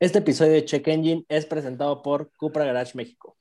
Este episodio de Check Engine es presentado por Cupra Garage México.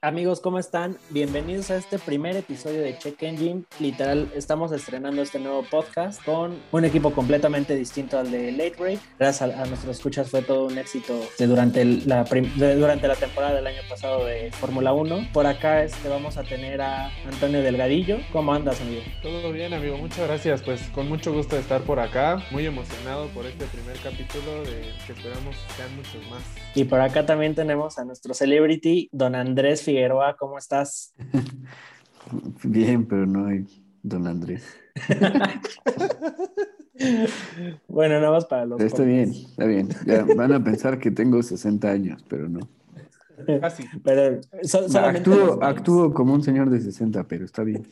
Amigos, ¿cómo están? Bienvenidos a este primer episodio de Check Engine. Literal, estamos estrenando este nuevo podcast con un equipo completamente distinto al de Late Break. Gracias a, nuestros escuchas fue todo un éxito durante, la durante la temporada del año pasado de Fórmula 1. Por acá este, vamos a tener a Antonio Delgadillo. ¿Cómo andas, amigo? Todo bien, amigo. Muchas gracias. Pues con mucho gusto de estar por acá. Muy emocionado por este primer capítulo de que esperamos sean muchos más. Y por acá también tenemos a nuestro celebrity, don Andrés Figueroa, ¿cómo estás? Bien, pero no hay don Andrés. bueno, nada más para los. Está bien, está bien. Ya van a pensar que tengo 60 años, pero no. Casi. Pero actúo, actúo como un señor de 60, pero está bien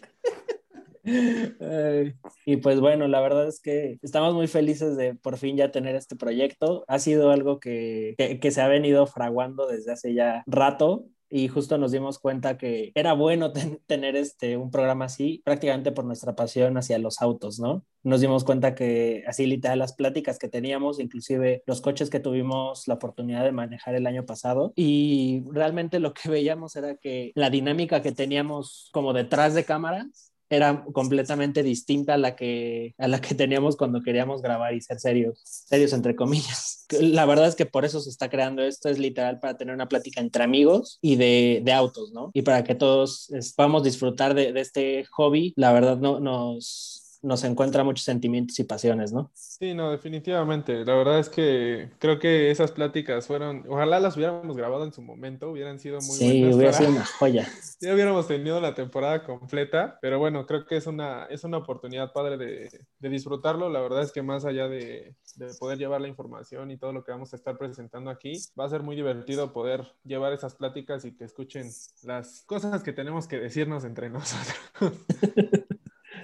y pues bueno, la verdad es que estamos muy felices de por fin ya tener este proyecto. Ha sido algo que, que, se ha venido fraguando desde hace ya rato y justo nos dimos cuenta que era bueno tener este, un programa así, prácticamente por nuestra pasión hacia los autos, ¿no? Nos dimos cuenta que así literal las pláticas que teníamos, inclusive los coches que tuvimos la oportunidad de manejar el año pasado, y realmente lo que veíamos era que la dinámica que teníamos como detrás de cámaras era completamente distinta a la que a la que teníamos cuando queríamos grabar y ser serios, serios entre comillas. La verdad es que por eso se está creando esto, es literal para tener una plática entre amigos y de, de autos, ¿no? Y para que todos podamos disfrutar de, de, este hobby, la verdad no, nos, nos encuentra muchos sentimientos y pasiones, ¿no? Sí, no, definitivamente. La verdad es que creo que esas pláticas fueron, ojalá las hubiéramos grabado en su momento, hubieran sido muy sí, buenas. Sí, hubiera sido una joya. ya hubiéramos tenido la temporada completa, pero bueno, creo que es una, es una oportunidad padre de, de disfrutarlo. La verdad es que más allá de, de poder llevar la información y todo lo que vamos a estar presentando aquí, va a ser muy divertido poder llevar esas pláticas y que escuchen las cosas que tenemos que decirnos entre nosotros.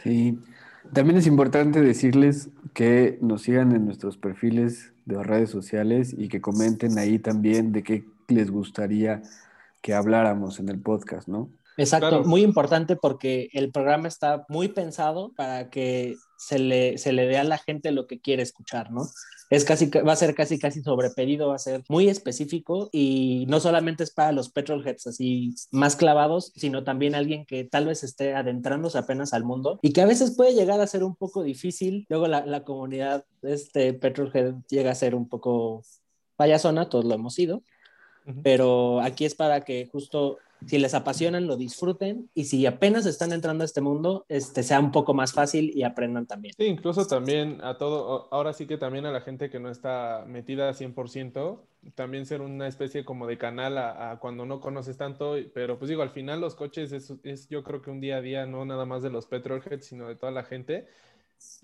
Sí, también es importante decirles que nos sigan en nuestros perfiles de redes sociales y que comenten ahí también de qué les gustaría que habláramos en el podcast, ¿no? Exacto, muy importante porque el programa está muy pensado para que se le, se le dé a la gente lo que quiere escuchar, ¿no? Es casi, va a ser casi, casi sobre pedido, va a ser muy específico y no solamente es para los petrolheads así más clavados, sino también alguien que tal vez esté adentrándose apenas al mundo y que a veces puede llegar a ser un poco difícil. Luego la, la comunidad, este petrolhead llega a ser un poco payasona, todos lo hemos sido, pero aquí es para que justo si les apasionan, lo disfruten y si apenas están entrando a este mundo, este, sea un poco más fácil y aprendan también. Sí, incluso también a todo, ahora sí que también a la gente que no está metida 100%, también ser una especie como de canal a, cuando no conoces tanto, pero pues digo, al final los coches es, es, yo creo que un día a día, no nada más de los petrolheads, sino de toda la gente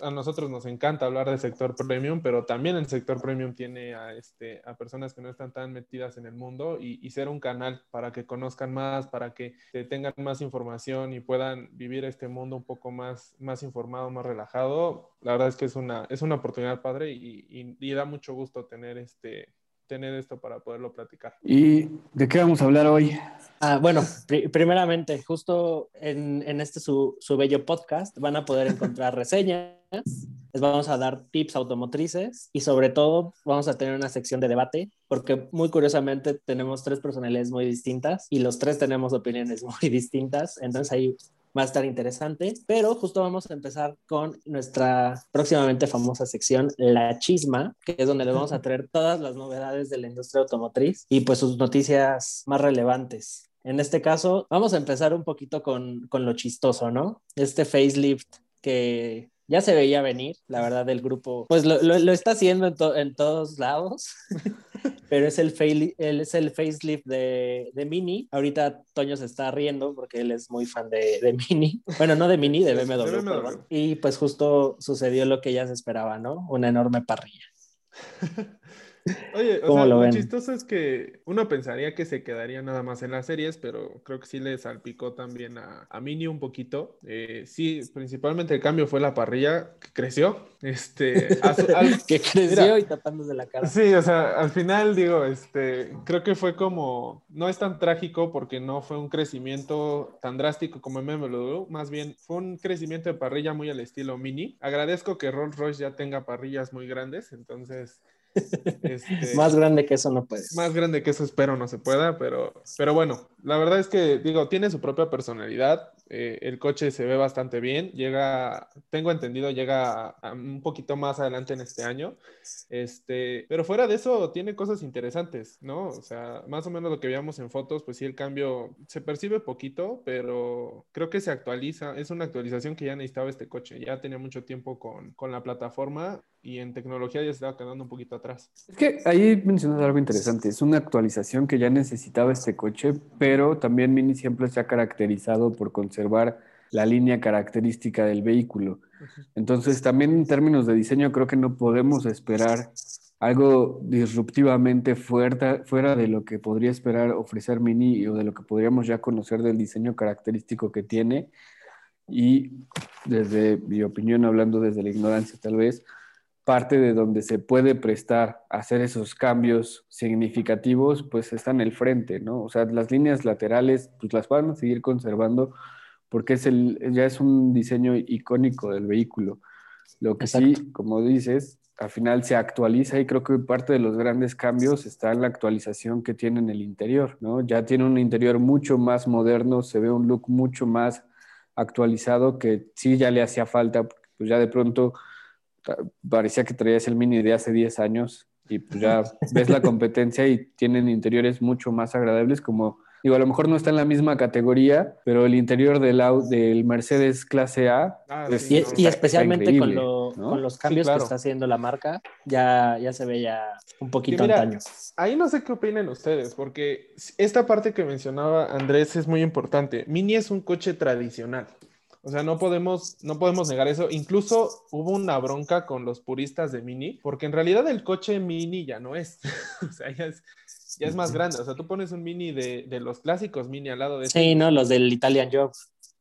a nosotros nos encanta hablar del sector premium, pero también el sector premium tiene a, este, a personas que no están tan metidas en el mundo y, ser un canal para que conozcan más, para que tengan más información y puedan vivir este mundo un poco más, más informado, más relajado. La verdad es que es una, es una oportunidad padre y, y da mucho gusto tener este, tener esto para poderlo platicar. ¿Y de qué vamos a hablar hoy? Ah, bueno, primeramente, justo en, en este su, su, bello podcast van a poder encontrar reseñas, les vamos a dar tips automotrices y sobre todo vamos a tener una sección de debate porque muy curiosamente tenemos tres personalidades muy distintas y los tres tenemos opiniones muy distintas, entonces ahí va a estar interesante, pero justo vamos a empezar con nuestra próximamente famosa sección, La Chisma, que es donde le vamos a traer todas las novedades de la industria automotriz y pues sus noticias más relevantes. En este caso, vamos a empezar un poquito con, con lo chistoso, ¿no? Este facelift que ya se veía venir, la verdad, del grupo, pues lo, lo, está haciendo en, en, todos lados, pero es el, fail, es el facelift de, de, Mini. Ahorita Toño se está riendo porque él es muy fan de, de Mini. Bueno, no de Mini, de BMW. Y pues justo sucedió lo que ya se esperaba, ¿no? Una enorme parrilla. Oye, o ¿Cómo sea, lo chistoso es que uno pensaría que se quedaría nada más en las series, pero creo que sí le salpicó también a, a Mini un poquito. Eh, sí, principalmente el cambio fue la parrilla, que creció. Este, a su- al- Que creció Mira. y tapándose la cara. Sí, o sea, al final digo, este, creo que fue como, no es tan trágico porque no fue un crecimiento tan drástico como en BMW, más bien fue un crecimiento de parrilla muy al estilo Mini. Agradezco que Rolls Royce ya tenga parrillas muy grandes, entonces, este, Más grande que eso no puede. más grande que eso espero no se pueda, pero, pero bueno, la verdad es que digo, tiene su propia personalidad. eh, el coche se ve bastante bien. Llega, tengo entendido, llega a- a un poquito más adelante en este año. Este, pero fuera de eso, tiene cosas interesantes, ¿no? O sea, más o menos lo que veíamos en fotos, pues sí, el cambio se percibe poquito, pero creo que se actualiza. Es una actualización que ya necesitaba este coche. Ya tenía mucho tiempo con, con la plataforma y en tecnología ya se estaba quedando un poquito atrás. Es que ahí mencionas algo interesante. Es una actualización que ya necesitaba este coche, pero también Mini siempre se ha caracterizado por conservar la línea característica del vehículo. Entonces, también en términos de diseño, creo que no podemos esperar algo disruptivamente fuera, fuera de lo que podría esperar ofrecer Mini o de lo que podríamos ya conocer del diseño característico que tiene. Y desde mi opinión, hablando desde la ignorancia tal vez, parte de donde se puede prestar a hacer esos cambios significativos, pues está en el frente, ¿no? O sea, las líneas laterales, pues las van a seguir conservando porque es el, ya es un diseño icónico del vehículo. Lo que sí, como dices, al final se actualiza y creo que parte de los grandes cambios está en la actualización que tiene en el interior, ¿no? Ya tiene un interior mucho más moderno, se ve un look mucho más actualizado que sí ya le hacía falta, pues ya de pronto parecía que traías el Mini de hace 10 años y pues ya ves la competencia y tienen interiores mucho más agradables como digo a lo mejor no está en la misma categoría pero el interior del del Mercedes clase A Ah, es- sí, Y, no, y está- especialmente con, increíble, lo- ¿no? con los cambios claro. que está haciendo la marca, ya, ya se ve ya un poquito mira, antaño. Ahí no sé qué opinen ustedes, porque esta parte que mencionaba Andrés es muy importante. Mini es un coche tradicional. O sea, no podemos, no podemos negar eso. Incluso hubo una bronca con los puristas de Mini, porque en realidad el coche Mini ya no es. o sea, ya es, ya es más grande. O sea, tú pones un Mini de, de los clásicos Mini al lado de Sí, ¿no? Los del Italian Job.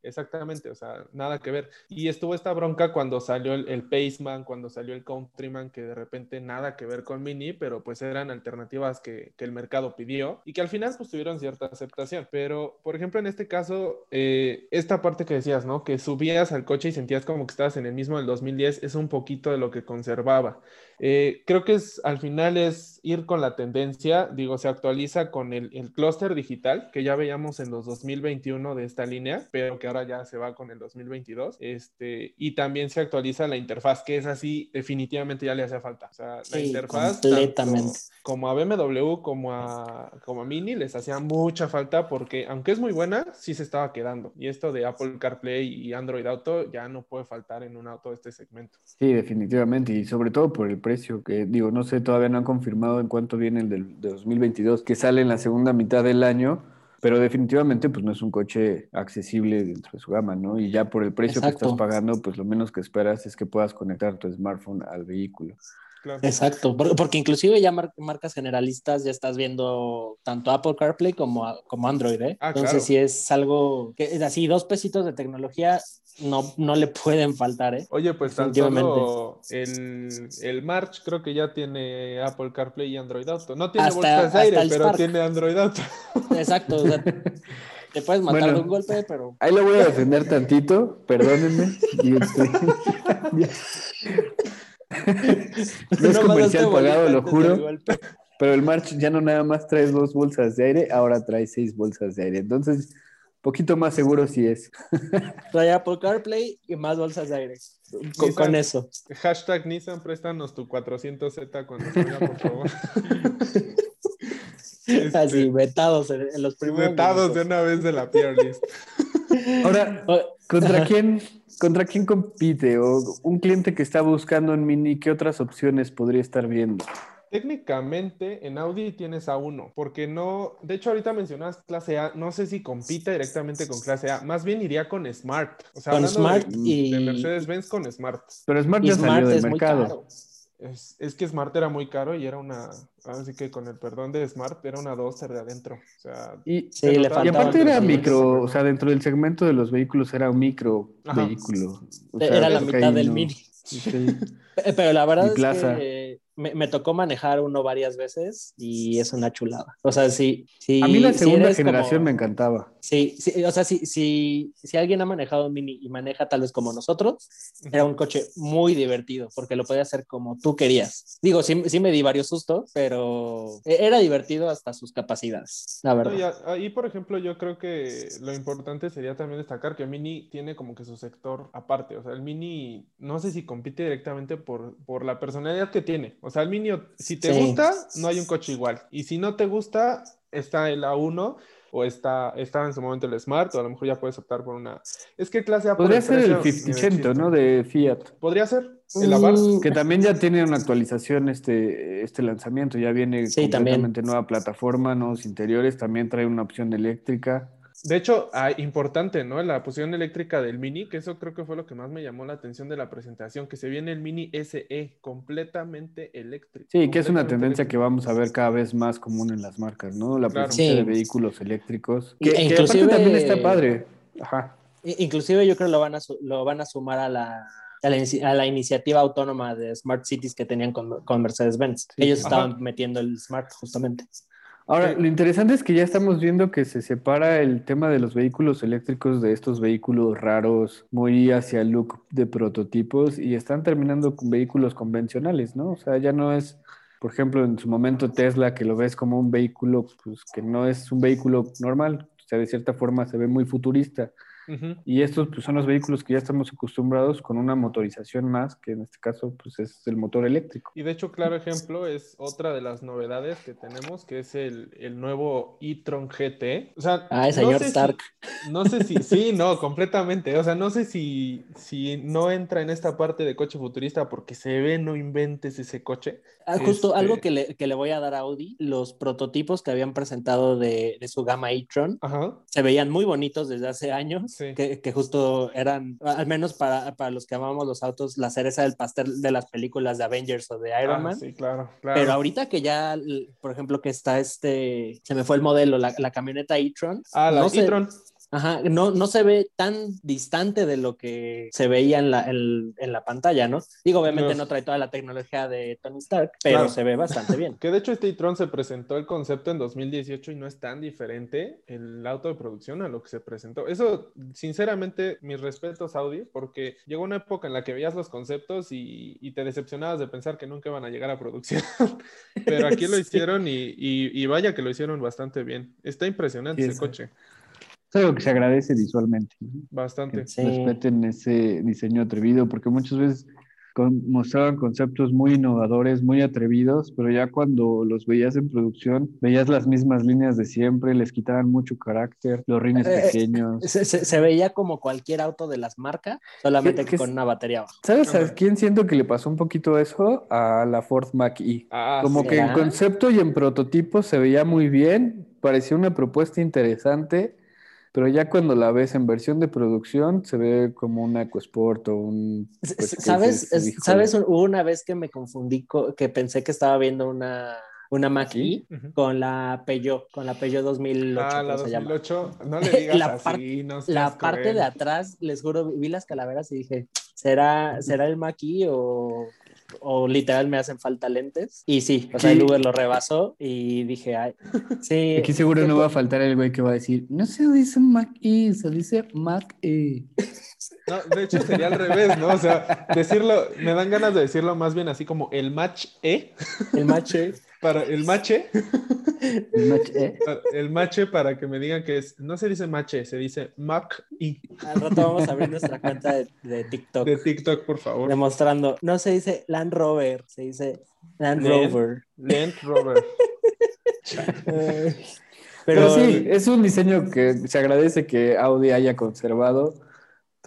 Exactamente, o sea, nada que ver. Y estuvo esta bronca cuando salió el, el Paceman, cuando salió el Countryman, que de repente nada que ver con Mini, pero pues eran alternativas que, el mercado pidió y que al final pues tuvieron cierta aceptación. Pero, por ejemplo, en este caso, eh, esta parte que decías, ¿no? Que subías al coche y sentías como que estabas en el mismo del 2010, es un poquito de lo que conservaba. Eh, creo que es, al final es ir con la tendencia, digo, se actualiza con el, el clúster digital que ya veíamos en los 2021 de esta línea, pero que ahora ya se va con el 2022. Este, y también se actualiza la interfaz, que es así, definitivamente ya le hace falta. O sea, la interfaz, completamente. tanto como a BMW como a, como a Mini, les hacía mucha falta porque, aunque es muy buena, sí se estaba quedando. Y esto de Apple CarPlay y Android Auto ya no puede faltar en un auto de este segmento. Sí, definitivamente, y sobre todo por el precio, que digo, no sé, todavía no han confirmado en cuánto viene el del, de 2022, que sale en la segunda mitad del año, pero definitivamente pues no es un coche accesible dentro de su gama, ¿no? Y ya por el precio que estás pagando, pues lo menos que esperas es que puedas conectar tu smartphone al vehículo. Claro. Exacto, por- porque inclusive ya mar- marcas generalistas ya estás viendo tanto Apple CarPlay como, como Android, ¿eh? Ah, Entonces claro. si es algo que es así, dos pesitos de tecnología no, no le pueden faltar, ¿eh? Oye, pues tan solo el, el March creo que ya tiene Apple CarPlay y Android Auto. No tiene Hasta- bolsas de aire, pero Spark. tiene Android Auto. Exacto, o sea, te puedes matar Bueno. de un golpe, pero... Ahí lo voy a defender tantito, perdónenme. y este- No es comercial pagado, lo juro. Pero el March ya no nada más trae dos bolsas de aire, ahora trae seis bolsas de aire. Entonces, poquito más seguro sí es. Trae Apple CarPlay y más bolsas de aire. Con, Nissan. con eso. Hashtag Nissan, préstanos tu 400Z cuando salga, por favor. Este, Así, vetados en, en los primeros Vetados de una vez de la list. Ahora, ¿contra quién, ¿contra quién compite? O un cliente que está buscando en Mini, ¿qué otras opciones podría estar viendo? Técnicamente en Audi tienes A1, porque no, de hecho ahorita mencionas clase A, no sé si compita directamente con clase A, más bien iría con Smart. O sea, Con hablando de- Smart de, y- Mercedes-Benz con Smart. Pero Smart y ya Smart salió del muy mercado. caro. Es, es, que Smart era muy caro y era una, así que con el perdón de Smart, era una Duster de adentro. O sea, y, sí, le y aparte era micro, o sea, dentro del segmento de los vehículos era un micro vehículo. O sea, era la mitad del no... Mini. Sí. Pero la verdad es que me, me, tocó manejar uno varias veces y es una chulada. O sea, sí. sí a mí la segunda si generación como... me encantaba. Sí, sí, o sea, si, si, si alguien ha manejado un Mini y maneja tal vez como nosotros, era un coche muy divertido porque lo podía hacer como tú querías. Digo, sí, sí me di varios sustos, pero era divertido hasta sus capacidades, la verdad. No, y ahí, por ejemplo, yo creo que lo importante sería también destacar que Mini tiene como que su sector aparte. O sea, el Mini, no sé si compite directamente por, por la personalidad que tiene. O sea, el Mini, si te sí. gusta, no hay un coche igual. Y si no te gusta, está el A1 o está, estaba en su momento el Smart, o a lo mejor ya puedes optar por una. Es que clase A Podría ser el 580, ¿no? De Fiat. Podría ser. El Abarth. Uh, que también ya tiene una actualización este, este lanzamiento, ya viene sí, completamente también. nueva plataforma, nuevos interiores, también trae una opción eléctrica. De hecho, ah, importante, ¿no? La posición eléctrica del Mini, que eso creo que fue lo que más me llamó la atención de la presentación, que se viene el Mini SE completamente eléctrico. Sí, que es una tendencia eléctrico. que vamos a ver cada vez más común en las marcas, ¿no? La presencia claro. sí. de vehículos eléctricos. Que, e inclusive, que también está padre. Ajá. Inclusive yo creo que lo van a, lo van a sumar a la, a la, a la, iniciativa autónoma de Smart Cities que tenían con, con Mercedes-Benz. Sí, Ellos estaban metiendo el Smart justamente. Ahora, lo interesante es que ya estamos viendo que se separa el tema de los vehículos eléctricos de estos vehículos raros, muy hacia el look de prototipos, y están terminando con vehículos convencionales, ¿no? O sea, ya no es, por ejemplo, en su momento Tesla, que lo ves como un vehículo, pues que no es un vehículo normal, o sea, de cierta forma se ve muy futurista. Uh -huh. Y estos pues, son los vehículos que ya estamos acostumbrados con una motorización más, que en este caso pues, es el motor eléctrico. Y de hecho, claro ejemplo es otra de las novedades que tenemos, que es el, el nuevo e-tron GT. O sea, ah, el señor no Stark. Si, no sé si, sí, no, completamente. O sea, no sé si, si no entra en esta parte de coche futurista porque se ve, no inventes ese coche. Ah, justo este... algo que le, que le, voy a dar a Audi, los prototipos que habían presentado de, de su gama e-tron se veían muy bonitos desde hace años sí. que, que, justo eran, al menos para, para, los que amamos los autos, la cereza del pastel de las películas de Avengers o de Iron ah, Man. Sí, claro, claro. Pero ahorita que ya, por ejemplo, que está este, se me fue el modelo, la, la camioneta e-tron. Ah, la no e-tron. Ajá, no, no se ve tan distante de lo que se veía en la, en, en la pantalla, ¿no? Digo, obviamente no. no. trae toda la tecnología de Tony Stark, pero claro. se ve bastante bien. que de hecho este e-tron se presentó el concepto en 2018 y no es tan diferente el auto de producción a lo que se presentó. Eso, sinceramente, mis respetos Audi, porque llegó una época en la que veías los conceptos y, y te decepcionabas de pensar que nunca iban a llegar a producción. pero aquí lo hicieron y, y, y, vaya que lo hicieron bastante bien. Está impresionante sí, ese coche. Es algo que se agradece visualmente. Bastante. Que sí. respeten ese diseño atrevido, porque muchas veces con, mostraban conceptos muy innovadores, muy atrevidos, pero ya cuando los veías en producción, veías las mismas líneas de siempre, les quitaban mucho carácter, los rines eh, pequeños. Se, se, se, veía como cualquier auto de las marcas, solamente que con una batería abajo. ¿Sabes a quién siento que le pasó un poquito eso? A la Ford Mach-E. Ah, como sí. que en concepto y en prototipo se veía muy bien, parecía una propuesta interesante pero ya cuando la ves en versión de producción se ve como un EcoSport o un... Pues, ¿Sabes? Es, ¿Sabes? Hubo una vez que me confundí, que pensé que estaba viendo una una Mac ¿Sí? uh -huh. con la Peugeot, con la Peugeot 2008. Ah, la 2008, no le digas la así, no La parte de atrás, les juro, vi las calaveras y dije, ¿será, ¿será el Mac o, o literal me hacen falta lentes. Y sí, o sea, el Uber lo rebasó y dije, ay, sí. Aquí seguro no va a faltar el güey que va a decir, no se dice Mac E, se dice Mac E. No, de hecho sería al revés, ¿no? O sea, decirlo, me dan ganas de decirlo más bien así como el match E. El match E. Para el mache. El mache. El mache para que me digan que es. No se dice mache, se dice Mac y. Al rato vamos a abrir nuestra cuenta de, de, TikTok. De TikTok, por favor. Demostrando. No se dice Land Rover, se dice Land, Land Rover. Land Rover. Pero, Pero sí, es un diseño que se agradece que Audi haya conservado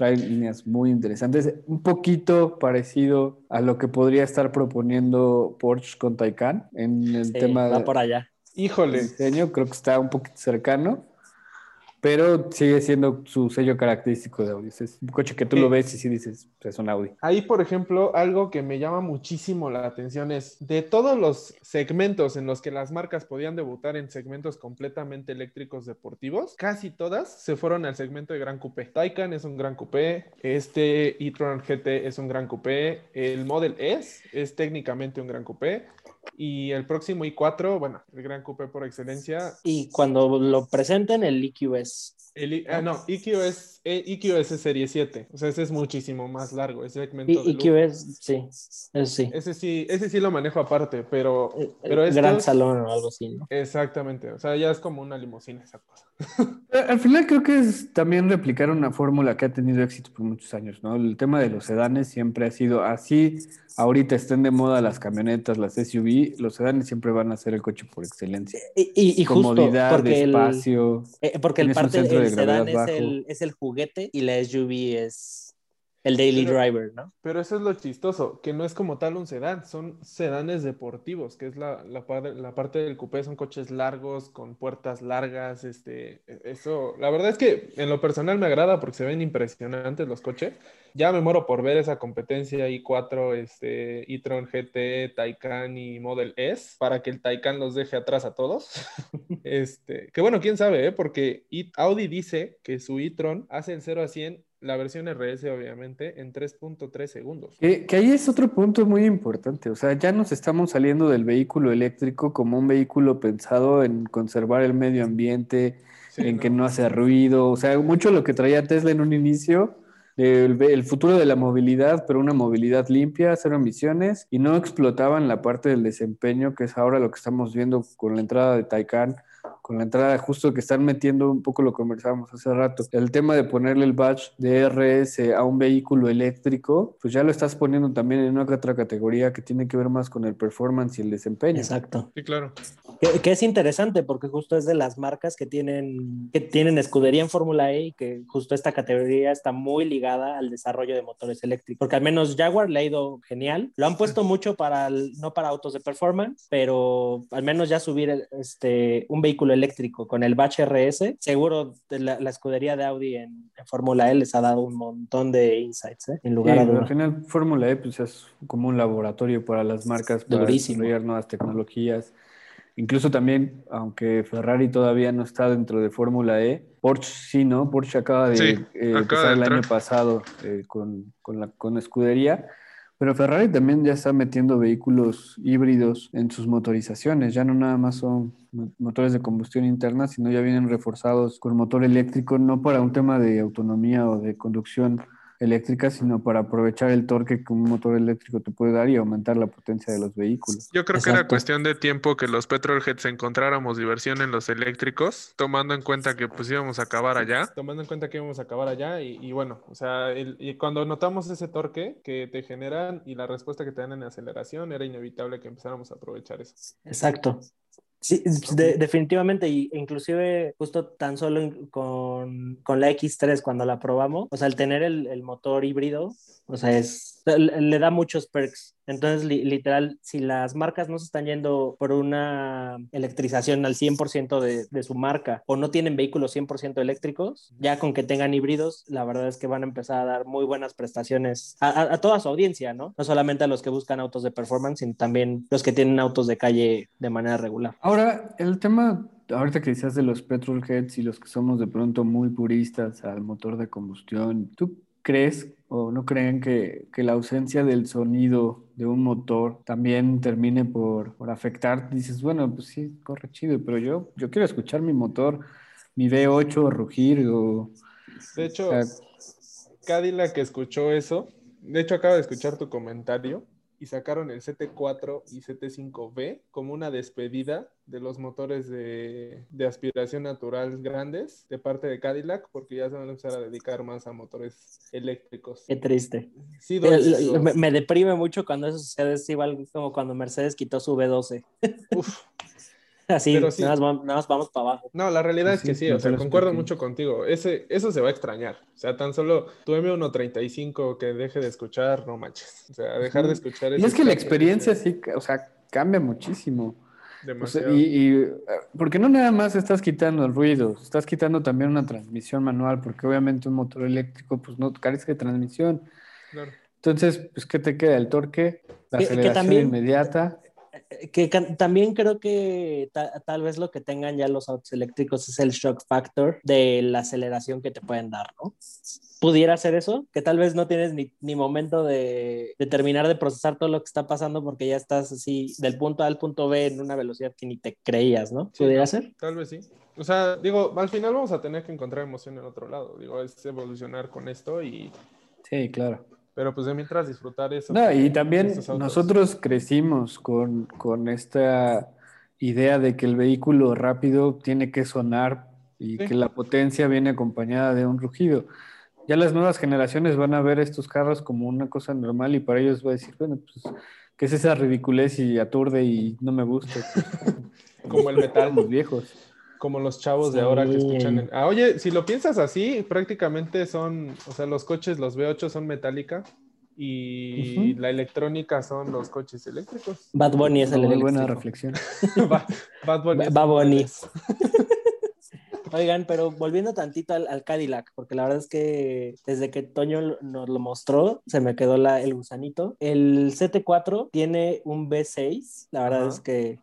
trae líneas muy interesantes, un poquito parecido a lo que podría estar proponiendo Porsche con Taycan en el sí, tema va por allá. Híjole. Diseño, creo que está un poquito cercano. Pero sigue siendo su sello característico de Audi. Es un coche que tú lo ves y sí dices, es un Audi. Ahí, por ejemplo, algo que me llama muchísimo la atención es de todos los segmentos en los que las marcas podían debutar en segmentos completamente eléctricos deportivos, casi todas se fueron al segmento de Gran Coupé. Taycan es un Gran Coupé, este e-tron GT es un Gran Coupé, el Model S es técnicamente un Gran Coupé, y el próximo i4, bueno, el gran coupé por excelencia. Y cuando lo presenten, el EQS. El, ah, no, EQS, EQS es serie 7. O sea, ese es muchísimo más largo. Ese segmento. Y, EQS, sí. Ese sí. Ese sí, ese sí lo manejo aparte, pero. El, pero el gran salón o algo así, ¿no? Exactamente. O sea, ya es como una limusina esa cosa. Al final creo que es también replicar una fórmula que ha tenido éxito por muchos años, ¿no? El tema de los sedanes siempre ha sido así. Ahorita estén de moda las camionetas, las SUV, los sedanes siempre van a ser el coche por excelencia. Y, y, y Comodidad, justo porque espacio. El, eh, porque el parte del sedán es el, es el juguete y la SUV es el daily pero, driver, ¿no? Pero eso es lo chistoso, que no es como tal un sedán, son sedanes deportivos, que es la, la, la, parte del coupé, son coches largos, con puertas largas, este, eso, la verdad es que en lo personal me agrada porque se ven impresionantes los coches. Ya me muero por ver esa competencia i4, este, e-tron GT, Taycan y Model S, para que el Taycan los deje atrás a todos. este, que bueno, quién sabe, ¿eh? porque Audi dice que su e-tron hace el 0 a 100 la versión RS, obviamente, en 3.3 segundos. Que, que, ahí es otro punto muy importante. O sea, ya nos estamos saliendo del vehículo eléctrico como un vehículo pensado en conservar el medio ambiente, sí, en no. que no hace ruido. O sea, mucho lo que traía Tesla en un inicio. El, el, futuro de la movilidad, pero una movilidad limpia, cero emisiones, y no explotaban la parte del desempeño, que es ahora lo que estamos viendo con la entrada de Taycan con la entrada justo que están metiendo un poco lo conversábamos hace rato, el tema de ponerle el badge de RS a un vehículo eléctrico, pues ya lo estás poniendo también en una otra categoría que tiene que ver más con el performance y el desempeño. Exacto. Sí, claro. Que, que es interesante porque justo es de las marcas que tienen, que tienen escudería en Fórmula E y que justo esta categoría está muy ligada al desarrollo de motores eléctricos, porque al menos Jaguar le ha ido genial, lo han puesto mucho para, el, no para autos de performance, pero al menos ya subir este, un vehículo eléctrico con el Batch RS, seguro la, la escudería de Audi en, en Fórmula E les ha dado un montón de insights, ¿eh? en lugar sí, de... Al final, Fórmula E pues, es como un laboratorio para las marcas para Durísimo. desarrollar nuevas tecnologías. Incluso también, aunque Ferrari todavía no está dentro de Fórmula E, Porsche sí, ¿no? Porsche acaba de Sí, eh, acaba empezar de el año pasado eh, con, con, la, con escudería, pero Ferrari también ya está metiendo vehículos híbridos en sus motorizaciones, ya no nada más son mo- motores de combustión interna, sino ya vienen reforzados con motor eléctrico, no para un tema de autonomía o de conducción eléctrica, sino para aprovechar el torque que un motor eléctrico te puede dar y aumentar la potencia de los vehículos. Yo creo que era cuestión de tiempo que los petrolheads encontráramos diversión en los eléctricos, tomando en cuenta que pues íbamos a acabar allá, tomando en cuenta que íbamos a acabar allá y, y bueno, o sea, el- y cuando notamos ese torque que te generan y la respuesta que te dan en aceleración, era inevitable que empezáramos a aprovechar eso. Exacto. Sí, de- definitivamente, y inclusive justo tan solo en- con, con la X3 cuando la probamos, o sea, el tener el, el motor híbrido, o sea, es, le, da muchos perks. Entonces, li- literal, si las marcas no se están yendo por una electrización al 100% de, de su marca o no tienen vehículos 100% eléctricos, ya con que tengan híbridos, la verdad es que van a empezar a dar muy buenas prestaciones a, a- a toda su audiencia, ¿no? No solamente a los que buscan autos de performance, sino también los que tienen autos de calle de manera regular. Ahora, el tema, ahorita que decías de los petrolheads y los que somos de pronto muy puristas al motor de combustión, ¿tú crees o no creen que, que la ausencia del sonido de un motor también termine por, por afectar? Dices, bueno, pues sí, corre chido, pero yo, yo quiero escuchar mi motor, mi V8 rugir o... De hecho, o sea, Cadillac escuchó eso, de hecho acaba de escuchar tu comentario y sacaron el CT4 y CT5V como una despedida de los motores de, de aspiración natural grandes de parte de Cadillac porque ya se van a empezar a dedicar más a motores eléctricos. Qué triste. Sí, duele. me, me deprime mucho cuando eso sucede, es igual como cuando Mercedes quitó su B12. Uf. Así, Pero sí. nada, más, nada más vamos para abajo. No, la realidad es que sí, sí, o sea, concuerdo mucho contigo. Ese, eso se va a extrañar. O sea, tan solo tu M135 que deje de escuchar, no manches. O sea, dejar de escuchar Y es que la experiencia sí, o sea, cambia muchísimo. Demasiado. y, y, porque no nada más estás quitando el ruido, estás quitando también una transmisión manual, porque obviamente un motor eléctrico pues no carece de transmisión. Claro. Entonces, pues, ¿qué te queda? El torque, la Que- que aceleración también- inmediata. Que ca- también creo que ta- tal vez lo que tengan ya los autos eléctricos es el shock factor de la aceleración que te pueden dar, ¿no? Pudiera ser eso, que tal vez no tienes ni, ni momento de, de terminar de procesar todo lo que está pasando porque ya estás así del punto A al punto B en una velocidad que ni te creías, ¿no? Sí, Pudiera no, ser. Tal vez sí. O sea, digo, al final vamos a tener que encontrar emoción en otro lado. Digo, es evolucionar con esto y... Sí, claro. Pero pues de mientras disfrutar eso. No, y también nosotros crecimos con, con esta idea de que el vehículo rápido tiene que sonar y Sí. que la potencia viene acompañada de un rugido. Ya las nuevas generaciones van a ver estos carros como una cosa normal y para ellos va a decir, bueno, pues, ¿qué es esa ridiculez y aturde y no me gusta? Como el metal. Estamos viejos. Como los chavos de ahora que Sí. escuchan. el- Ah, oye, si lo piensas así, prácticamente son, o sea, los coches, los V8 son metálica y Ujú. la electrónica son los coches eléctricos. Bad Bunny es el Muy buena reflexión. Ba- Bad Bunny. Bad Bunny. Oigan, pero volviendo tantito al, al Cadillac, porque la verdad es que desde que Toño nos lo mostró, se me quedó la, el gusanito. El CT4 tiene un V6, la verdad Ajá. es que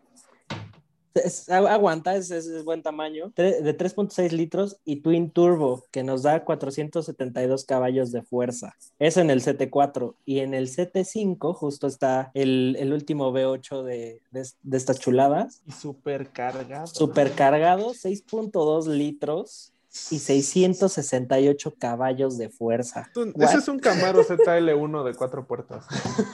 es- agu- aguanta, es, es- es buen tamaño, de 3.6 litros y Twin Turbo, que nos da 472 caballos de fuerza. Eso en el CT4. Y en el CT5 justo está el, el último V8 de, de, de estas chuladas. Y súper cargado. Supercargado, 6.2 litros y 668 caballos de fuerza. Ese es un Camaro ZL1 de cuatro puertas.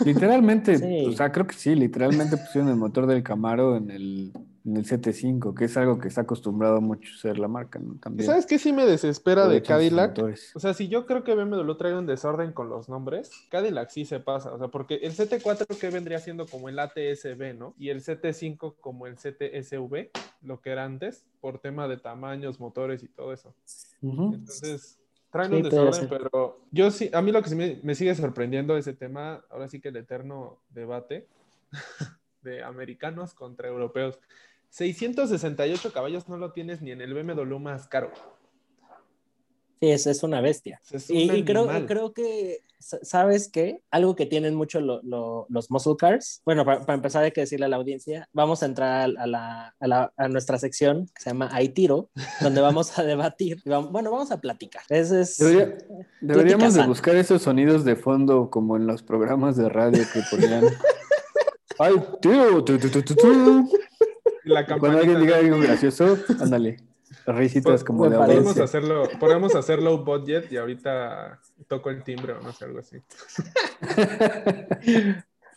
Literalmente, Sí. o sea, creo que sí, literalmente pusieron el motor del Camaro en el, en el CT5, que es algo que está acostumbrado mucho a ser la marca, ¿no? ¿Y También. sabes qué sí me desespera de Cadillac? motores. O sea, si yo creo que BMW trae un desorden con los nombres, Cadillac sí se pasa. O sea, porque el CT4 que vendría siendo como el ATSB, ¿no? Y el CT5 como el CTSV, lo que era antes, por tema de tamaños, motores y todo eso. Entonces, traen Sí, un desorden, pero yo sí, a mí lo que sí me, me sigue sorprendiendo ese tema, ahora sí que el eterno debate de americanos contra europeos. 668 caballos no lo tienes ni en el BMW más caro. Sí, es, es una bestia. Es Y, un y creo, que, sa- ¿sabes qué? Algo que tienen mucho lo- lo- los muscle cars. Bueno, para, para empezar hay que decirle a la audiencia, vamos a entrar a, la- a la- a nuestra sección que se llama Hay Tiro, donde vamos a debatir. y vamos- bueno, vamos a platicar. Ese es... Debería- deberíamos de buscar esos sonidos de fondo como en los programas de radio que ponían. ¡Ay, tu, tu, tu, tu. La Cuando alguien diga algo gracioso, ándale. Risitas Po- como de. Podemos audiencia. hacerlo, podemos hacerlo low budget y ahorita toco el timbre o no sé, algo así.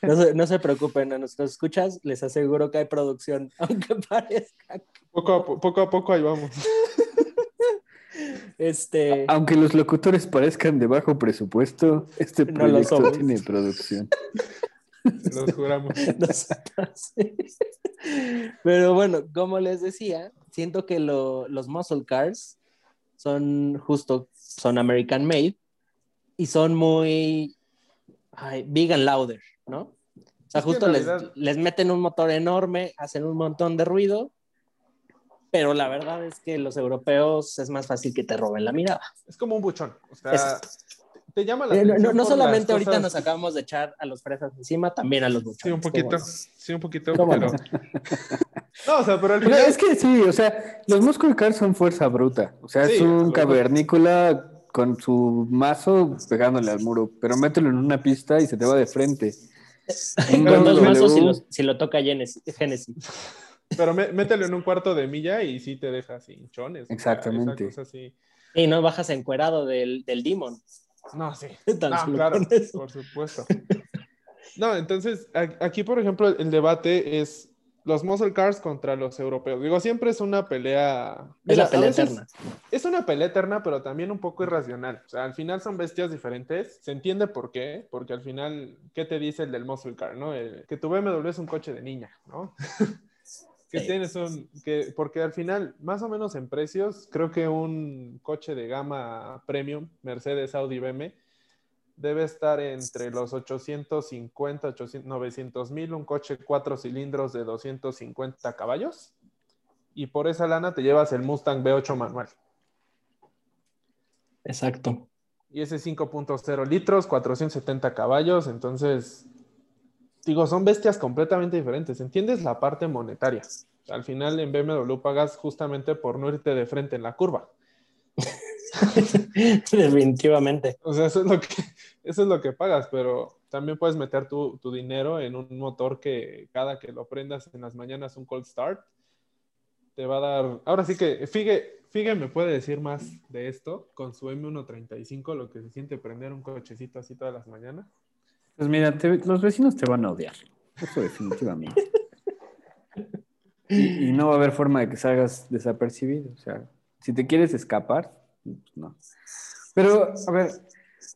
No se, no se preocupen, a nuestros escuchas les aseguro que hay producción, aunque parezca. Poco a, po- poco, a poco ahí vamos. Este, Aunque los locutores parezcan de bajo presupuesto, este proyecto tiene producción. Los juramos. nosotros. Pero bueno, como les decía, siento que lo- los muscle cars son justo, son American made y son muy ay, big and louder, ¿no? O sea, Es justo les, les meten un motor enorme, hacen un montón de ruido, pero la verdad es que los europeos es más fácil que te roben la mirada. Es como un buchón. O sea, Es- te llama la Eh, No, atención. no- no por solamente ahorita cosas- nos acabamos de echar a los fresas encima, también a los buchones. Sí, un poquito. Sí, un poquito. ¿Cómo pero... no? No, o sea, pero al Pero final. es que sí, o sea, los muscle cars son fuerza bruta. O sea, Sí, es un lo cavernícola con su mazo pegándole al muro, pero mételo en una pista y se te va de frente. Con dos BMW, mazos si, los- si lo toca Genesis. Pero mé- mételo en un cuarto de milla y sí te deja sin chones. o sea, Exactamente. esa cosa sí. Y no bajas encuerado del, del Demon. No, sí. Tan No, solo claro, por supuesto. No, entonces aquí, por ejemplo, el debate es los muscle cars contra los europeos. Digo, siempre es una pelea. Es Mira, la pelea a veces eterna. Es una pelea eterna, pero también un poco irracional. O sea, al final son bestias diferentes. Se entiende por qué, porque al final, ¿qué te dice el del muscle car, no? El- que tu BMW es un coche de niña, ¿no? que Sí. tienes un que porque al final más o menos en precios creo que un coche de gama premium Mercedes Audi BMW debe estar entre los 850, 800, 900 mil, un coche cuatro cilindros de 250 caballos. Y por esa lana te llevas el Mustang V8 manual. Exacto. Y ese 5.0 litros, 470 caballos. Entonces, digo, son bestias completamente diferentes. ¿Entiendes la parte monetaria? Al final en BMW pagas justamente por no irte de frente en la curva. Definitivamente. O sea, eso es lo que, eso es lo que pagas, pero también puedes meter tu, tu, dinero en un motor que cada que lo prendas en las mañanas, un cold start, te va a dar. Ahora sí que Figue, Figue me puede decir más de esto con su M135, lo que se siente prender un cochecito así todas las mañanas. Pues mira, los vecinos te van a odiar. Eso definitivamente. y, y no va a haber forma de que salgas desapercibido. O sea, si te quieres escapar, pues no. Pero, a ver,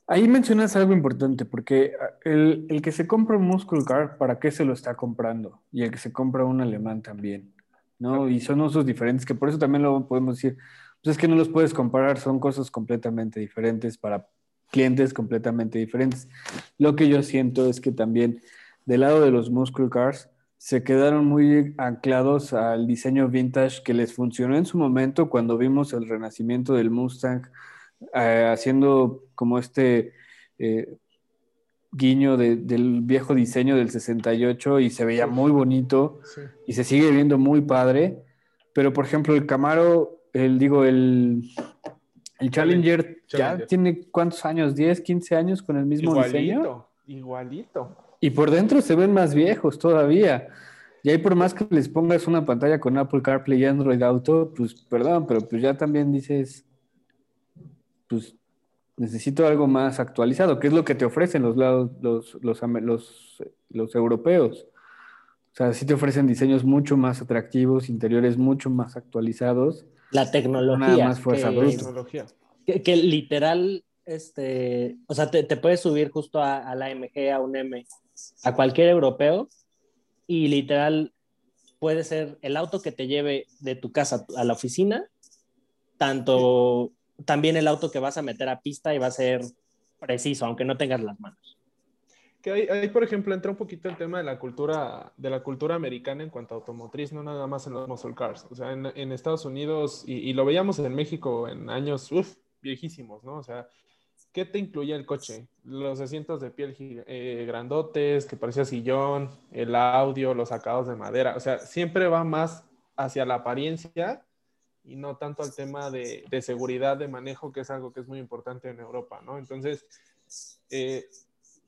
ahí mencionas algo importante, porque el, el, que se compra un Muscle Car, ¿para qué se lo está comprando? Y el que se compra un alemán también, ¿no? Y son usos diferentes, que por eso también lo podemos decir, pues es que no los puedes comparar, son cosas completamente diferentes para clientes completamente diferentes. Lo que yo siento es que también del lado de los Muscle Cars, se quedaron muy anclados al diseño vintage que les funcionó en su momento cuando vimos el renacimiento del Mustang, eh, haciendo como este eh, guiño de, del viejo diseño del 68 y se veía muy bonito sí. y se sigue viendo muy padre. Pero, por ejemplo, el Camaro, el, digo, el, el Challenger, Challenger, ya tiene cuántos años, 10, 15 años con el mismo igualito, diseño. Igualito. Y por dentro se ven más viejos todavía. Y ahí por más que les pongas una pantalla con Apple CarPlay y Android Auto, pues perdón, pero pues ya también dices, pues necesito algo más actualizado, que es lo que te ofrecen los, lados, los, los, los, los europeos. O sea, sí te ofrecen diseños mucho más atractivos, interiores mucho más actualizados. La tecnología. Nada más fuerza bruta. Que, literal, este, o sea, te, te puedes subir justo a, a, la AMG, a un M, a cualquier europeo y literal puede ser el auto que te lleve de tu casa a la oficina, tanto también el auto que vas a meter a pista y va a ser preciso, aunque no tengas las manos. Que ahí, por ejemplo, entra un poquito el tema de la cultura, de la cultura americana en cuanto a automotriz, no nada más en los muscle cars. O sea, en, Estados Unidos, y, y, lo veíamos en México en años uf, viejísimos, ¿no? O sea, ¿qué te incluye el coche? Los asientos de piel eh, grandotes, que parecía sillón, el audio, los sacados de madera. O sea, siempre va más hacia la apariencia y no tanto al tema de, seguridad de manejo, que es algo que es muy importante en Europa, ¿no? Entonces, eh,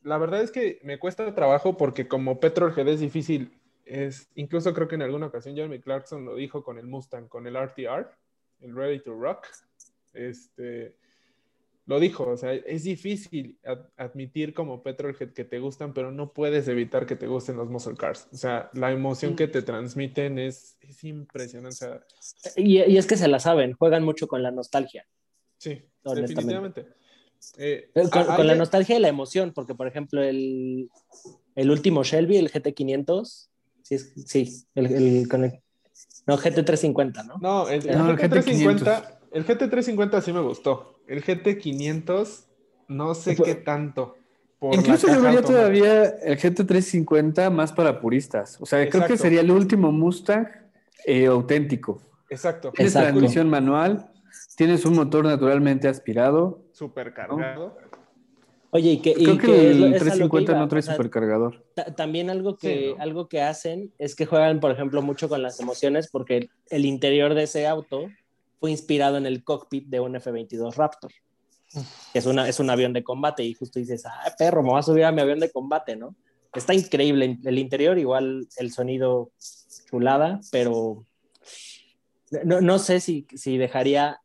la verdad es que me cuesta trabajo porque como Petrol GD es difícil, es, incluso creo que en alguna ocasión Jeremy Clarkson lo dijo con el Mustang, con el RTR, el Ready to Rock, este, lo dijo, o sea, es difícil ad admitir como Petrolhead que te gustan, pero no puedes evitar que te gusten los muscle cars. O sea, la emoción que te transmiten es, es impresionante. O sea, y, y, es que se la saben, juegan mucho con la nostalgia. Sí, definitivamente. Eh, con, con la nostalgia y la emoción, porque por ejemplo el, el último Shelby, el GT500, sí, sí el, el, con el, no, GT350, ¿no? No, el, el no, GT350, el GT350 sí me gustó. El GT500, no sé pues, qué tanto. Incluso yo vería todavía el GT350 más para puristas. O sea, Exacto. creo que sería el último Mustang eh, auténtico. Exacto. Tienes Exacto. transmisión manual, tienes un motor naturalmente aspirado. Supercargado. ¿no? Oye, y que, creo y que, que el es, 350 no trae o sea, supercargador. También algo que, Sí, ¿no? algo que hacen es que juegan, por ejemplo, mucho con las emociones porque el interior de ese auto fue inspirado en el cockpit de un F-22 Raptor. Es, una, es un avión de combate y justo dices, ah, perro, me voy a subir a mi avión de combate, ¿no? Está increíble el interior, igual el sonido chulada, pero no, no sé si, si dejaría